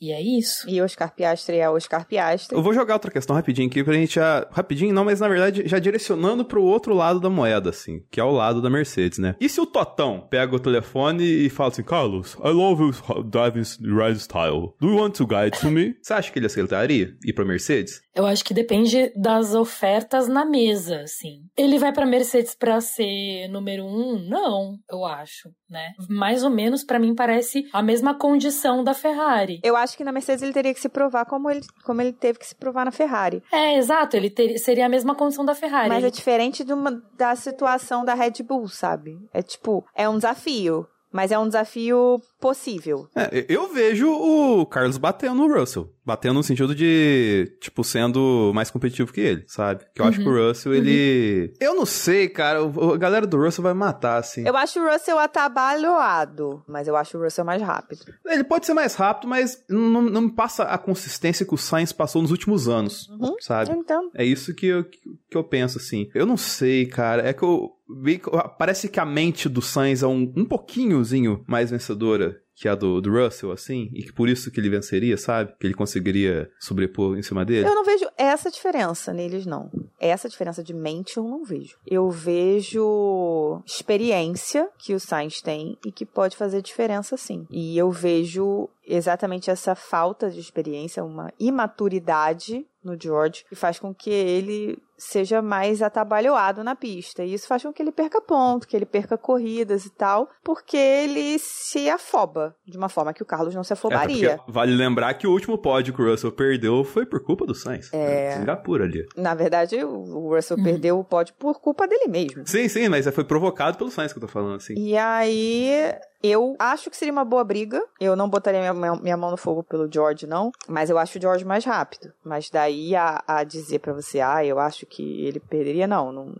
E é isso. E Oscar Piastri é Oscar Piastri. Eu vou jogar outra questão rapidinho aqui pra gente já. Rapidinho não, mas na verdade já direcionando pro outro lado da moeda, assim, que é o lado da Mercedes, né? E se o Totão pega o telefone e fala assim, Carlos, I love your driving ride style. Do you want to guide to me? Você acha que ele aceitaria ir pra Mercedes? Eu acho que depende das ofertas na mesa, assim. Ele vai pra Mercedes pra ser número um? Não, eu acho, né? Mais ou menos, pra mim, parece a mesma condição da Ferrari. Eu acho que na Mercedes ele teria que se provar como ele, como ele teve que se provar na Ferrari. É, exato, ele ter- seria a mesma condição da Ferrari. Mas é diferente uma- da situação da Red Bull, sabe? É tipo, é um desafio. Mas é um desafio possível. É, eu vejo o Carlos batendo no Russell. Batendo no sentido de, tipo, sendo mais competitivo que ele, sabe? Que eu acho que o Russell, ele. Eu não sei, cara. A galera do Russell vai matar, assim. Eu acho o Russell atabalhoado, mas eu acho o Russell mais rápido. Ele pode ser mais rápido, mas não, não me passa a consistência que o Sainz passou nos últimos anos, Uhum. sabe? Então, É isso que eu, que eu penso, assim. Eu não sei, cara. É que eu. Que- Parece que a mente do Sainz é um, um pouquinhozinho mais vencedora que a do, do Russell, assim. E que por isso que ele venceria, sabe? Que ele conseguiria sobrepor em cima dele. eu não vejo essa diferença neles, não. Essa diferença de mente eu não vejo. Eu vejo experiência que o Sainz tem e que pode fazer diferença, sim. E eu vejo exatamente essa falta de experiência, uma imaturidade no George, que faz com que ele seja mais atabalhoado na pista. E isso faz com que ele perca ponto, que ele perca corridas e tal, porque ele se afoba de uma forma que o Carlos não se É, afobaria. porque vale lembrar que o último pódio que o Russell perdeu foi por culpa do Sainz. É. Singapura ali. Na verdade, o Russell Uhum. perdeu o pódio por culpa dele mesmo. Sim, sim, mas foi provocado pelo Sainz que eu tô falando, assim. E aí, eu acho que seria uma boa briga. Eu não botaria minha, minha- minha mão no fogo pelo George, não. Mas eu acho o George mais rápido. Mas daí a, a dizer pra você, ah, eu acho que ele perderia, não. Não,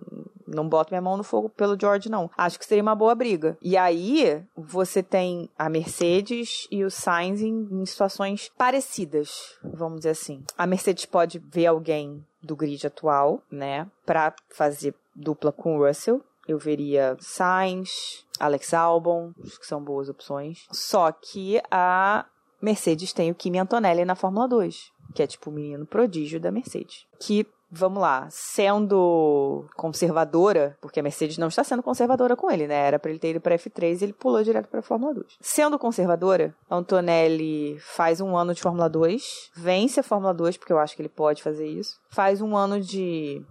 não boto minha mão no fogo pelo George, não. Acho que seria uma boa briga. E aí, você tem a Mercedes e o Sainz em, em situações parecidas, vamos dizer assim. A Mercedes pode ver alguém do grid atual, né, para fazer dupla com o Russell. Eu veria Sainz, Alex Albon, acho que são boas opções. Só que a Mercedes tem o Kimi Antonelli na Fórmula 2, que é tipo o menino prodígio da Mercedes. Que, vamos lá, sendo conservadora, porque a Mercedes não está sendo conservadora com ele, né? Era para ele ter ido para F3 e ele pulou direto para Fórmula 2. Sendo conservadora, Antonelli faz um ano de Fórmula 2, vence a Fórmula 2, porque eu acho que ele pode fazer isso. Faz um ano de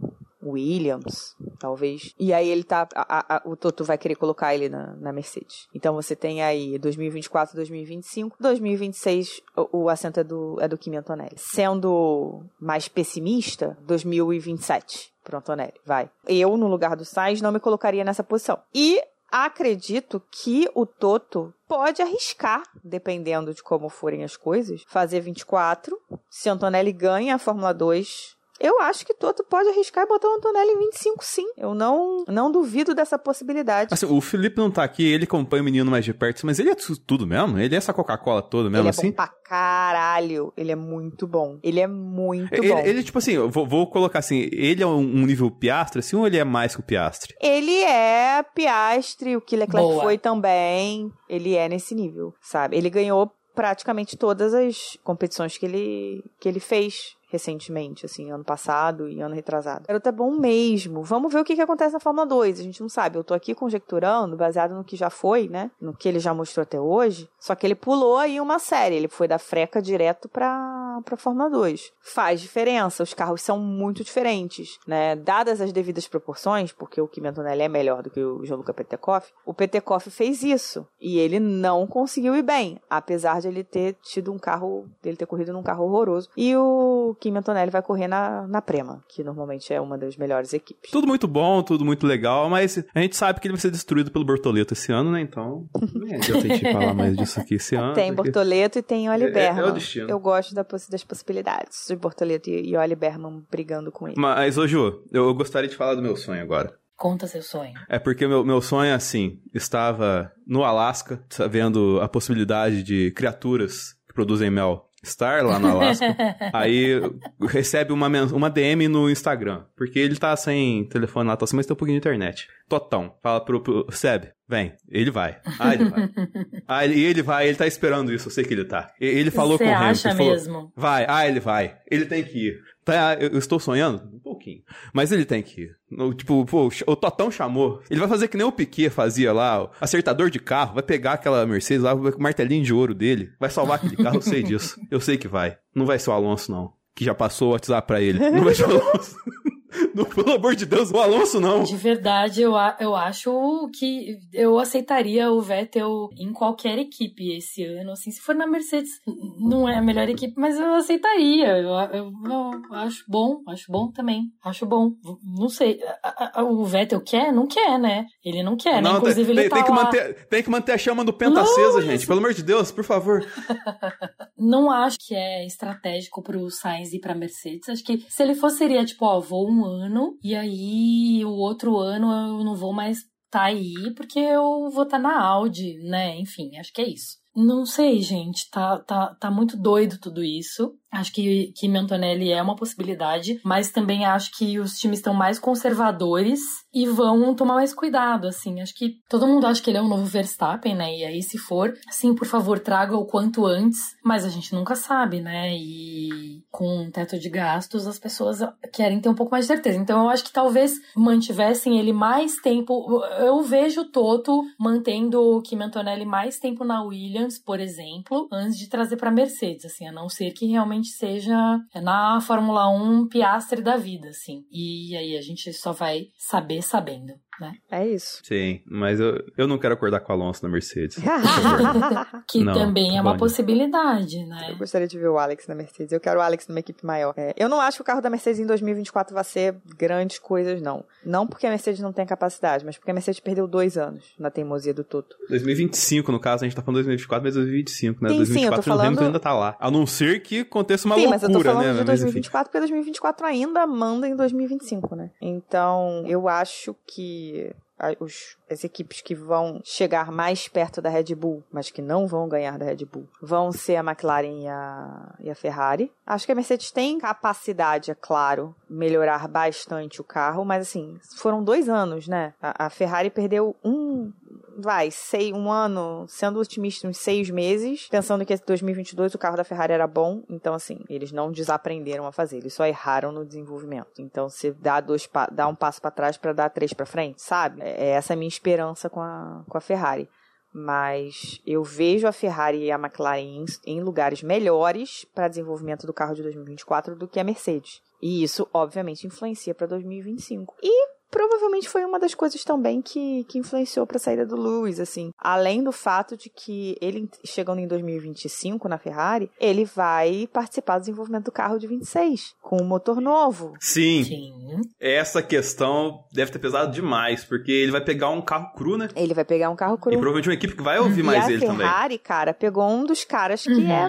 Williams, talvez. E aí ele tá. A, a, o Toto vai querer colocar ele na, na, Mercedes. Então você tem aí 2024, 2025, 2026, o, o assento é do, é do Kimi Antonelli. Sendo mais pessimista, 2027 pro Antonelli. Vai. Eu, no lugar do Sainz, não me colocaria nessa posição. E acredito que o Toto pode arriscar, dependendo de como forem as coisas, fazer 24. Se Antonelli ganha a Fórmula 2, eu acho que Toto pode arriscar e botar o Antonelli em 25, sim. Eu não, não duvido dessa possibilidade. Assim, o Felipe não tá aqui, ele acompanha o menino mais de perto, mas ele é tudo mesmo? Ele é essa Coca-Cola toda mesmo ele assim? Ele é bom pra caralho. Ele é muito bom. Ele é muito ele, bom. Ele, tipo assim, eu vou, vou, colocar assim, ele é um, um, nível Piastre, assim, ou ele é mais que o Piastre? Ele é Piastre, o que Leclerc Boa. foi também. Ele é nesse nível, sabe? Ele ganhou praticamente todas as competições que ele, que ele fez recentemente, assim, ano passado e ano retrasado. O garoto é bom mesmo. Vamos ver o que, que acontece na Fórmula 2. A gente não sabe. Eu tô aqui conjecturando, baseado no que já foi, né? No que ele já mostrou até hoje. Só que ele pulou aí uma série. Ele foi da freca direto pra, pra Fórmula 2. Faz diferença. Os carros são muito diferentes, né? Dadas as devidas proporções, porque o Kimi Antonelli é melhor do que o Gianluca Petekoff, o Petekoff fez isso. E ele não conseguiu ir bem. Apesar de ele ter tido um carro, dele ter corrido num carro horroroso. E o Kim Antonelli vai correr na, na Prema, que normalmente é uma das melhores equipes. Tudo muito bom, tudo muito legal, mas a gente sabe que ele vai ser destruído pelo Bortoleto esse ano, né? Então, nem adianta a gente falar mais disso aqui esse ano. Tem porque... Bortoleto e tem Oli Berman. É, é o destino. Eu gosto da, das possibilidades de Bortoleto e, e Oli Berman brigando com ele. Mas, ô Ju, eu gostaria de falar do meu sonho agora. Conta seu sonho. É porque meu, meu sonho é assim: estava no Alasca, vendo a possibilidade de criaturas que produzem mel estar lá no Alasca, aí recebe uma, uma DM no Instagram, porque ele tá sem telefone lá, tá assim, mas tem um pouquinho de internet. Totão, fala pro, pro Seb, vem, ele vai. Ah, ele vai. ah, ele, ele vai, ele tá esperando isso, eu sei que ele tá. Ele falou Você com o acha Hamilton, mesmo? Falou, vai, ah, ele vai. Ele tem que ir. Tá, eu estou sonhando? Mas ele tem que ir. No, tipo, pô, o Totão chamou. Ele vai fazer que nem o Piquet fazia lá, o acertador de carro, vai pegar aquela Mercedes lá, com o martelinho de ouro dele, vai salvar aquele carro, eu sei disso. Eu sei que vai. Não vai ser o Alonso, não. Que já passou o WhatsApp pra ele. Não vai ser o Alonso. Não, pelo amor de Deus, o Alonso não. De verdade, eu, eu acho que eu aceitaria o Vettel em qualquer equipe esse ano. Assim, se for na Mercedes, não é a melhor equipe, mas eu aceitaria. Eu, eu, eu acho bom, acho bom também. Acho bom. Não sei. O Vettel quer? Não quer, né? Ele não quer, né? Inclusive, tem, ele tá tem que lá. manter Tem que manter a chama do penta acesa, gente. Pelo amor de Deus, por favor. não acho que é estratégico pro Sainz ir pra Mercedes. Acho que se ele fosse, seria tipo, ó, vou um ano e aí o outro ano eu não vou mais tá aí porque eu vou estar tá na Audi, né? Enfim, acho que é isso. Não sei, gente, tá, tá, tá muito doido tudo isso. Acho que, que Antonelli é uma possibilidade, mas também acho que os times estão mais conservadores e vão tomar mais cuidado, assim. Acho que todo mundo acha que ele é um novo Verstappen, né? E aí, se for, sim, por favor, traga o quanto antes, mas a gente nunca sabe, né? E com um teto de gastos, as pessoas querem ter um pouco mais de certeza. Então, eu acho que talvez mantivessem ele mais tempo. Eu vejo o Toto mantendo o Kim Antonelli mais tempo na Williams, por exemplo, antes de trazer para Mercedes, assim, a não ser que realmente seja na Fórmula 1 piastre da vida, assim. E aí a gente só vai saber sabendo. Né? É isso. Sim, mas eu, eu não quero acordar com o Alonso na Mercedes. Que Não, também é uma Bonnie. possibilidade, Eu né? gostaria de ver o Alex na Mercedes. Eu quero o Alex numa equipe maior. É, eu não acho que o carro da Mercedes em 2024 vai ser grandes coisas, não. Não porque a Mercedes não tem capacidade, mas porque a Mercedes perdeu dois anos na teimosia do Toto. 2025, no caso, a gente tá falando 2024, mas 2025, né? Sim, sim, eu tô 2024 falando- ainda tá lá. A não ser que aconteça uma Sim, mas eu tô loucura, falando né? de Mas enfim. 2024 porque 2024 ainda manda em 2025, né? Então, eu acho que a- os- as equipes que vão chegar mais perto da Red Bull, mas que não vão ganhar da Red Bull, vão ser a McLaren e a, e a Ferrari. Acho que a Mercedes tem capacidade, é claro, melhorar bastante o carro, mas assim, foram dois anos, né? A, a Ferrari perdeu um, vai, sei, um ano, sendo otimista, uns seis meses, pensando que esse 2022 o carro da Ferrari era bom. Então, assim, eles não desaprenderam a fazer, eles só erraram no desenvolvimento. Então, você dá, dois dá um passo para trás para dar três para frente, sabe? É é essa a minha esperança com a, com a Ferrari. Mas eu vejo a Ferrari e a McLaren em lugares melhores para desenvolvimento do carro de 2024 do que a Mercedes. E isso, obviamente, influencia para 2025. E provavelmente foi uma das coisas também que, que influenciou para a saída do Lewis, assim. Além do fato de que ele, chegando em 2025 na Ferrari, ele vai participar do desenvolvimento do carro de 26, com um motor novo. Sim, Sim. essa questão deve ter pesado demais, porque ele vai pegar um carro cru, né? Ele vai pegar um carro E cru. provavelmente uma equipe que vai ouvir e mais a ele também. Ferrari, cara, pegou um dos caras que Uhum. é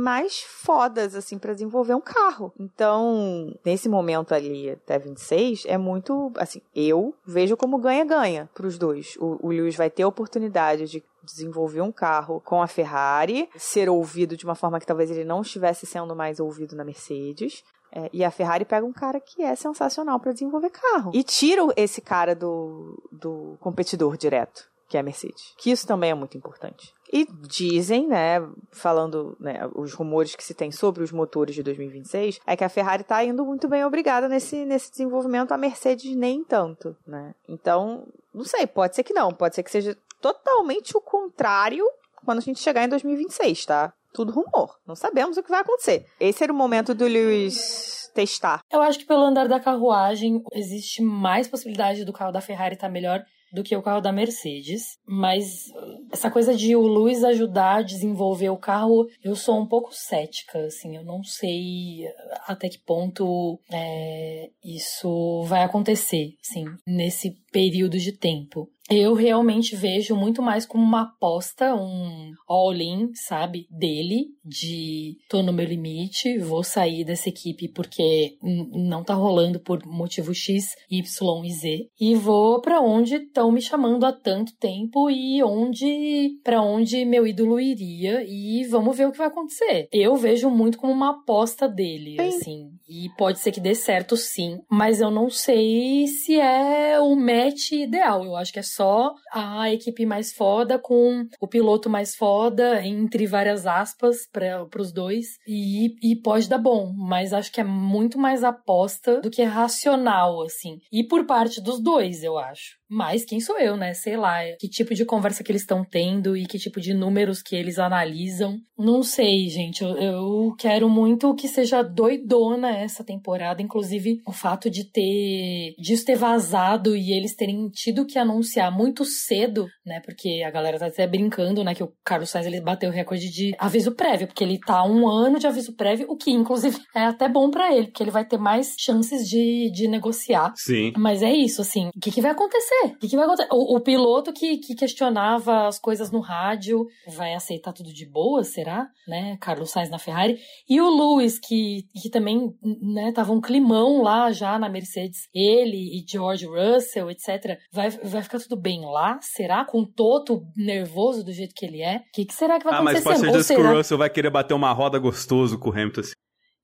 mais fodas, assim, pra desenvolver um carro. Então, nesse momento ali, até 26, é muito, assim, eu vejo como ganha-ganha pros dois. O, o Lewis vai ter a oportunidade de desenvolver um carro com a Ferrari, ser ouvido de uma forma que talvez ele não estivesse sendo mais ouvido na Mercedes. É, e a Ferrari pega um cara que é sensacional pra desenvolver carro. E tira esse cara do, do competidor direto, que é a Mercedes. Que isso também é muito importante. E dizem, né, falando, né, os rumores que se tem sobre os motores de 2026, é que a Ferrari tá indo muito bem obrigada nesse, nesse desenvolvimento, a Mercedes nem tanto, né? Então, não sei, pode ser que não, pode ser que seja totalmente o contrário quando a gente chegar em 2026, tá? Tudo rumor, não sabemos o que vai acontecer. Esse era o momento do Lewis testar. Eu acho que pelo andar da carruagem existe mais possibilidade do carro da Ferrari estar melhor do que o carro da Mercedes, mas essa coisa de o Lewis ajudar a desenvolver o carro, eu sou um pouco cética, assim, eu não sei até que ponto é, isso vai acontecer, assim, nesse período de tempo. Eu realmente vejo muito mais como uma aposta, um all-in, sabe, dele, de tô no meu limite, vou sair dessa equipe porque não tá rolando por motivo X, Y e Z, e vou pra onde estão me chamando há tanto tempo e onde para onde meu ídolo iria e vamos ver o que vai acontecer. Eu vejo muito como uma aposta dele, Sim. assim, e pode ser que dê certo sim, mas eu não sei se é o match ideal. Eu acho que é só a equipe mais foda com o piloto mais foda, entre várias aspas, para os dois, e, e pode dar bom, mas acho que é muito mais aposta do que racional, assim. E por parte dos dois, eu acho. Mas quem sou eu, né? Sei lá, que tipo de conversa que eles estão tendo e que tipo de números que eles analisam. Não sei, gente. Eu, eu quero muito que seja doidona essa temporada. Inclusive, o fato de ter. disso ter vazado e eles terem tido que anunciar muito cedo, né? Porque a galera tá até brincando, né? Que o Carlos Sainz ele bateu o recorde de aviso prévio, porque ele tá um ano de aviso prévio, o que inclusive é até bom pra ele, porque ele vai ter mais chances de, de negociar. Sim. Mas é isso, assim. O que, que vai acontecer? O que, que vai acontecer? O, o piloto que, que questionava as coisas no rádio vai aceitar tudo de boa, será? Né? Carlos Sainz na Ferrari. E o Lewis, que, que também, né, tava um climão lá já na Mercedes. Ele e George Russell, etc. Vai, vai ficar tudo bem lá? Será? Com o Toto nervoso do jeito que ele é? O que, que será que vai Ah, mas acontecer? pode ser Ou disso que o Russell vai querer bater uma roda gostoso com o Hamilton. assim.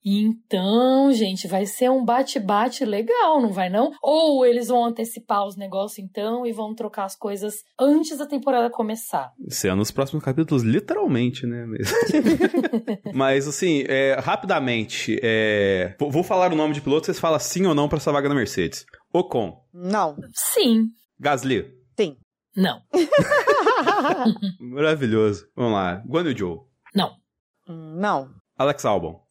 Então, gente, vai ser um bate-bate legal, não vai não? Ou eles vão antecipar os negócios então e vão trocar as coisas antes da temporada começar. Isso é nos próximos capítulos, literalmente, né? Mas, Mas, assim, é, rapidamente, é, vou, falar o nome de piloto, vocês falam sim ou não pra essa vaga na Mercedes. Ocon, Não. Sim. Gasly, Não. maravilhoso. Vamos lá. Guan Yu Zhou, Não. Hum, Não. Alex Albon,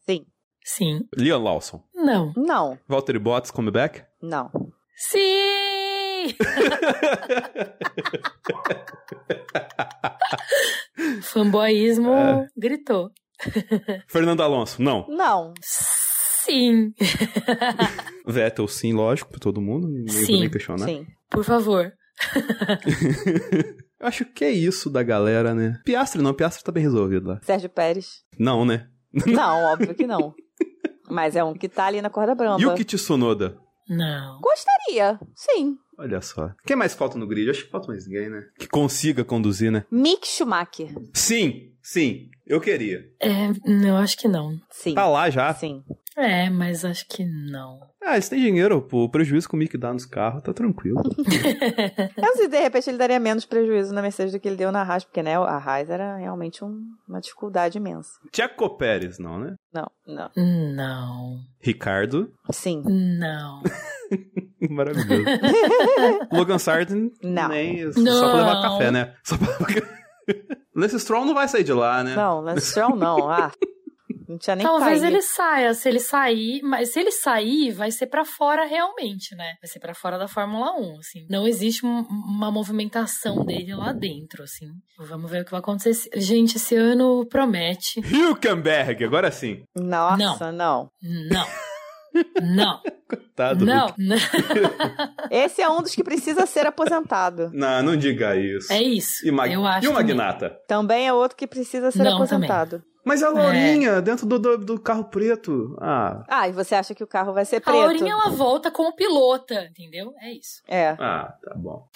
Sim. Liam Lawson, Não. Não. Valtteri Bottas, comeback, Não. Sim! Fanboyismo É. gritou. Fernando Alonso, não. Não. Sim, Vettel, sim, lógico, pra todo mundo. Não Sim, nem questionar. Sim. por favor. Eu acho que é isso da galera, né? Piastre não, Piastre tá bem resolvido lá. Sérgio Pérez. Não, né? Não, óbvio que não. Mas é um que tá ali na corda bamba. Yuki Tsunoda. Não. Gostaria, sim. Olha só. Quem mais falta no grid? Acho que falta mais ninguém, né? Que consiga conduzir, né? Mick Schumacher. Sim, sim. Eu queria. É, não, acho que não. Sim. Tá lá já. Sim. É, mas acho que não. Ah, eles têm dinheiro, pô. O prejuízo que o Mick dá nos carros tá tranquilo. Eu sei, de repente ele daria menos prejuízo na Mercedes do que ele deu na Haas, porque né, a Haas era realmente um- uma dificuldade imensa. Tcheco Pérez, não, né? Não, não. Não. Ricardo. Sim. Não. Maravilhoso. Logan Sargent. Não. Nem, Só Não. pra levar café, né? Só pra levar café. Lance Stroll não vai sair de lá, né? Não, Lance Stroll não. Ah, não tinha nem Talvez caído. ele saia. Se ele sair, mas se ele sair, vai ser pra fora realmente, né? Vai ser pra fora da Fórmula 1, assim. Não existe um- uma movimentação dele lá dentro, assim. Vamos ver o que vai acontecer. Gente, esse ano promete. Hülkenberg, agora sim. Nossa, não. Não. Não. Coitado. Não. Não. Esse é um dos que precisa ser aposentado. Não, não diga isso. É isso. E, o Mag... Eu acho e o também. Magnata? Também é outro que precisa ser Não, aposentado. Mas a Lourinha, dentro do, do, do carro preto. Ah, Ah, e você acha que o carro vai ser A preto? Laurinha, ela volta como pilota, entendeu? É isso. É. ah, tá bom.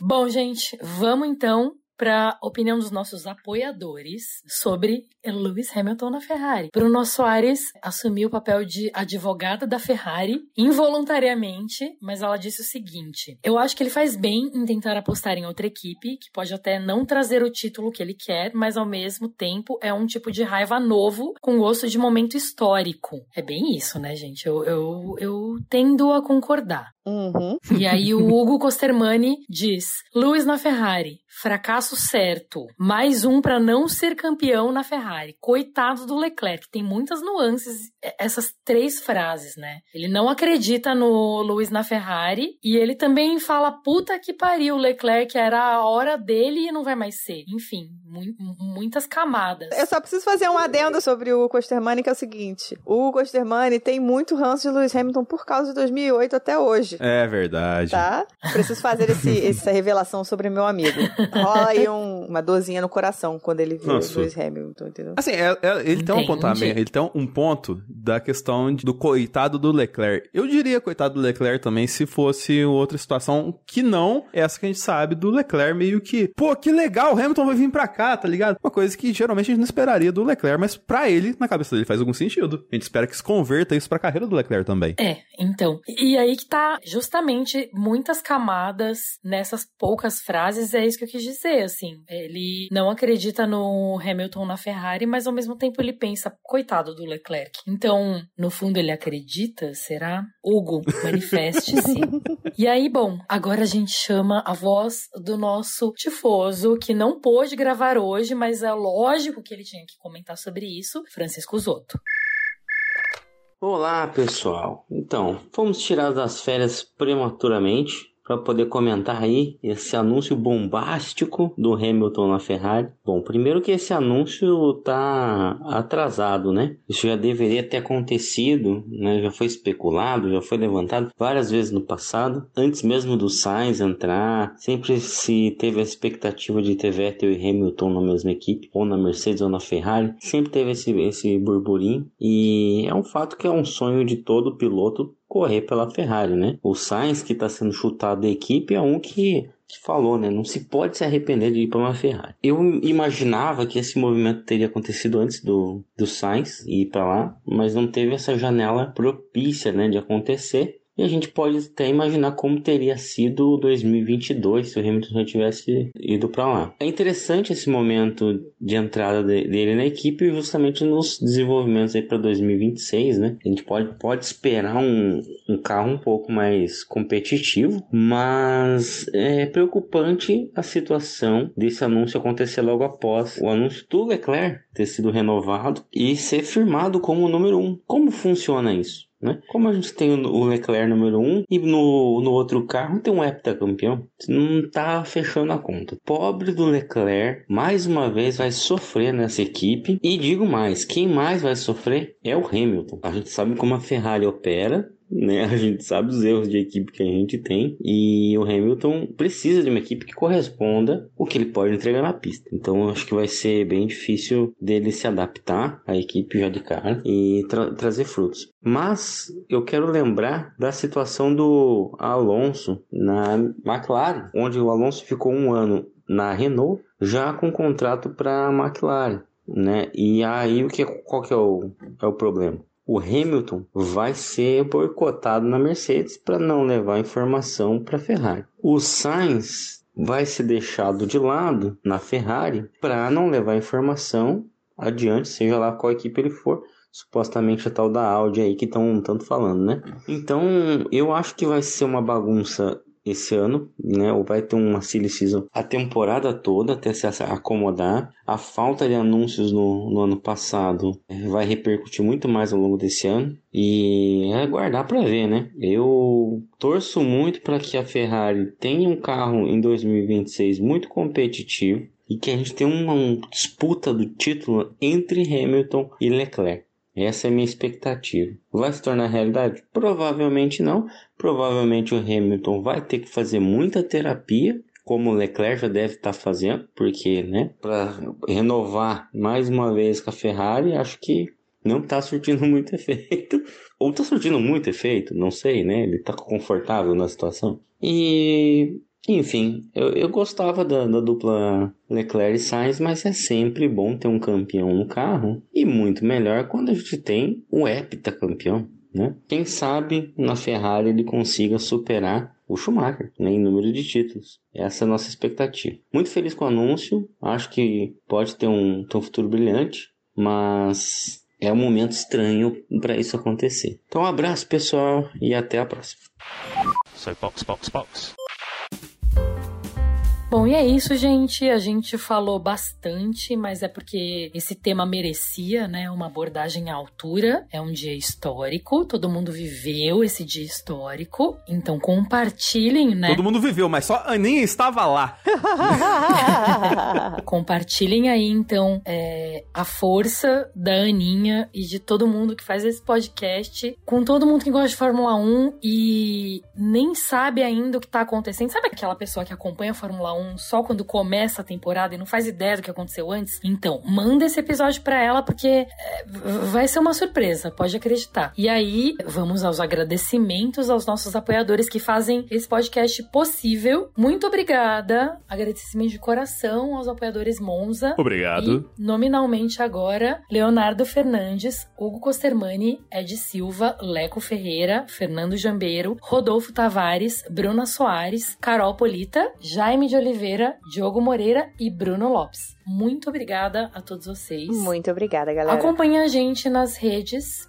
Bom, gente, vamos então para opinião dos nossos apoiadores sobre Lewis Hamilton na Ferrari. Bruno Soares assumiu o papel de advogada da Ferrari involuntariamente, mas ela disse o seguinte: Eu acho que ele faz bem em tentar apostar em outra equipe, que pode até não trazer o título que ele quer, mas ao mesmo tempo é um tipo de raiva novo com gosto de momento histórico. É bem isso, né, gente? Eu, eu, eu tendo a concordar. Uhum. E aí o Hugo Costermani diz: Lewis na Ferrari, fracasso certo. Mais um pra não ser campeão na Ferrari. Coitado do Leclerc. Tem muitas nuances eh, essas três frases, né? Ele não acredita no Lewis na Ferrari e ele também fala puta que pariu, o Leclerc era a hora dele e não vai mais ser. Enfim, mu- muitas camadas. Eu só preciso fazer um adendo sobre o Costermani, que é o seguinte. O Costermani tem muito ranço de Lewis Hamilton por causa de 2008 até hoje. É verdade. Tá? Preciso fazer esse- essa revelação sobre meu amigo. Rola aí um- uma dorzinha no coração quando ele vê Nossa. o Lewis Hamilton, entendeu? Assim, é- é- ele tem um também, ele tem um ponto da questão de- do coitado do Leclerc. Eu diria coitado do Leclerc também se fosse outra situação que não essa que a gente sabe do Leclerc meio que, pô, que legal, o Hamilton vai vir pra cá, tá ligado? Uma coisa que geralmente a gente não esperaria do Leclerc, mas pra ele, na cabeça dele faz algum sentido. A gente espera que se converta isso pra carreira do Leclerc também. É, então. E aí que tá justamente muitas camadas nessas poucas frases, é isso que eu quis dizer, assim. Ele não acredita no Hamilton na Ferrari, mas ao mesmo tempo ele pensa, coitado do Leclerc. Então, no fundo ele acredita, será? Hugo, manifeste-se. e aí, bom, agora a gente chama a voz do nosso tifoso, que não pôde gravar hoje, mas é lógico que ele tinha que comentar sobre isso, Francisco Zotto. Olá, pessoal. Então, fomos tirados das férias prematuramente para poder comentar aí esse anúncio bombástico do Hamilton na Ferrari. Bom, primeiro que esse anúncio tá atrasado, né? Isso já deveria ter acontecido, né? Já foi especulado, já foi levantado várias vezes no passado, antes mesmo do Sainz entrar. Sempre se teve a expectativa de ter Vettel e Hamilton na mesma equipe, ou na Mercedes ou na Ferrari. Sempre teve esse, esse burburinho e é um fato que é um sonho de todo piloto correr pela Ferrari, né? O Sainz, que está sendo chutado da equipe, é um que, que falou, né? Não se pode se arrepender de ir para uma Ferrari. Eu imaginava que esse movimento teria acontecido antes do, do Sainz ir para lá, mas não teve essa janela propícia, né, de acontecer. E a gente pode até imaginar como teria sido 2022 se o Hamilton já tivesse ido para lá. É interessante esse momento de entrada de- dele na equipe justamente nos desenvolvimentos aí para 2026, né? A gente pode, pode esperar um, um carro um pouco mais competitivo, mas é preocupante a situação desse anúncio acontecer logo após o anúncio do Leclerc ter sido renovado e ser firmado como o número um. Como funciona isso? Né? Como a gente tem o Leclerc número 1 e no, no outro carro tem um heptacampeão, não tá fechando a conta. Pobre do Leclerc, mais uma vez vai sofrer nessa equipe. E digo mais, quem mais vai sofrer é o Hamilton. A gente sabe como a Ferrari opera, né? A gente sabe os erros de equipe que a gente tem e o Hamilton precisa de uma equipe que corresponda o que ele pode entregar na pista. Então acho que vai ser bem difícil dele se adaptar à equipe já de cara e tra trazer frutos. Mas eu quero lembrar da situação do Alonso na McLaren, onde o Alonso ficou um ano na Renault já com contrato para a McLaren. Né? E aí o que qual que é o, é o problema? O Hamilton vai ser boicotado na Mercedes para não levar informação para a Ferrari. O Sainz vai ser deixado de lado na Ferrari para não levar informação adiante, seja lá qual equipe ele for. Supostamente a tal da Audi aí que estão tanto falando, né? Então eu acho que vai ser uma bagunça esse ano, né? Ou vai ter uma silly season a temporada toda até se acomodar. A falta de anúncios no, no ano passado é, vai repercutir muito mais ao longo desse ano e é aguardar para ver, né? Eu torço muito para que a Ferrari tenha um carro em 2026 muito competitivo e que a gente tenha uma, uma disputa do título entre Hamilton e Leclerc. Essa é a minha expectativa. Vai se tornar realidade? Provavelmente não. Provavelmente o Hamilton vai ter que fazer muita terapia, como o Leclerc já deve estar fazendo, porque, né, para renovar mais uma vez com a Ferrari, acho que não está surtindo muito efeito. Ou está surtindo muito efeito, não sei, né? Ele está confortável na situação. E enfim, eu, eu gostava da, da, dupla Leclerc e Sainz, mas é sempre bom ter um campeão no carro e muito melhor quando a gente tem o heptacampeão, né? Quem sabe na Ferrari ele consiga superar o Schumacher né, em número de títulos. Essa é a nossa expectativa. Muito feliz com o anúncio, acho que pode ter um, ter um futuro brilhante, mas é um momento estranho para isso acontecer. Então, um abraço pessoal e até a próxima. So, box, box, box. Bom, e é isso, gente. A gente falou bastante, mas é porque esse tema merecia, né, uma abordagem à altura. É um dia histórico, todo mundo viveu esse dia histórico. Então compartilhem, né? Todo mundo viveu, mas só a Aninha estava lá. compartilhem aí, então, é, a força da Aninha e de todo mundo que faz esse podcast com todo mundo que gosta de Fórmula 1 e nem sabe ainda o que tá acontecendo. Sabe aquela pessoa que acompanha a Fórmula 1 1 só quando começa a temporada e não faz ideia do que aconteceu antes, então manda esse episódio para ela porque é, vai ser uma surpresa, pode acreditar. E aí, vamos aos agradecimentos aos nossos apoiadores que fazem esse podcast possível. Muito obrigada. Agradecimento de coração aos apoiadores Monza. Obrigado. E, nominalmente agora, Leonardo Fernandes, Hugo Costermani, Ed Silva, Leco Ferreira, Fernando Jambeiro, Rodolfo Tavares, Bruna Soares, Carol Polita, Jaime de Oliveira Oliveira, Diogo Moreira e Bruno Lopes. Muito obrigada a todos vocês. Muito obrigada, galera. Acompanhe a gente nas redes,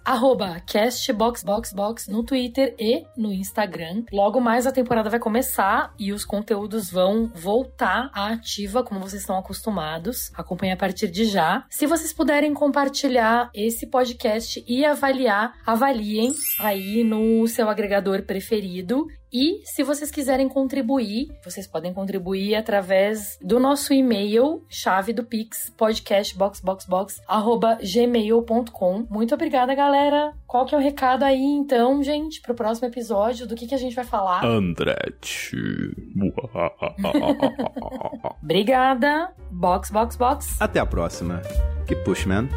castboxboxbox no Twitter e no Instagram. Logo mais a temporada vai começar e os conteúdos vão voltar à ativa, como vocês estão acostumados. Acompanhe a partir de já. Se vocês puderem compartilhar esse podcast e avaliar, avaliem aí no seu agregador preferido e se vocês quiserem contribuir, vocês podem contribuir através do nosso e-mail, chave do Pix, podcastboxboxbox@gmail.com. Muito obrigada, galera. Qual que é o recado aí, então, gente, pro próximo episódio? Do que, que a gente vai falar? Andretti. obrigada. Box, box, box. Até a próxima. Que push, man.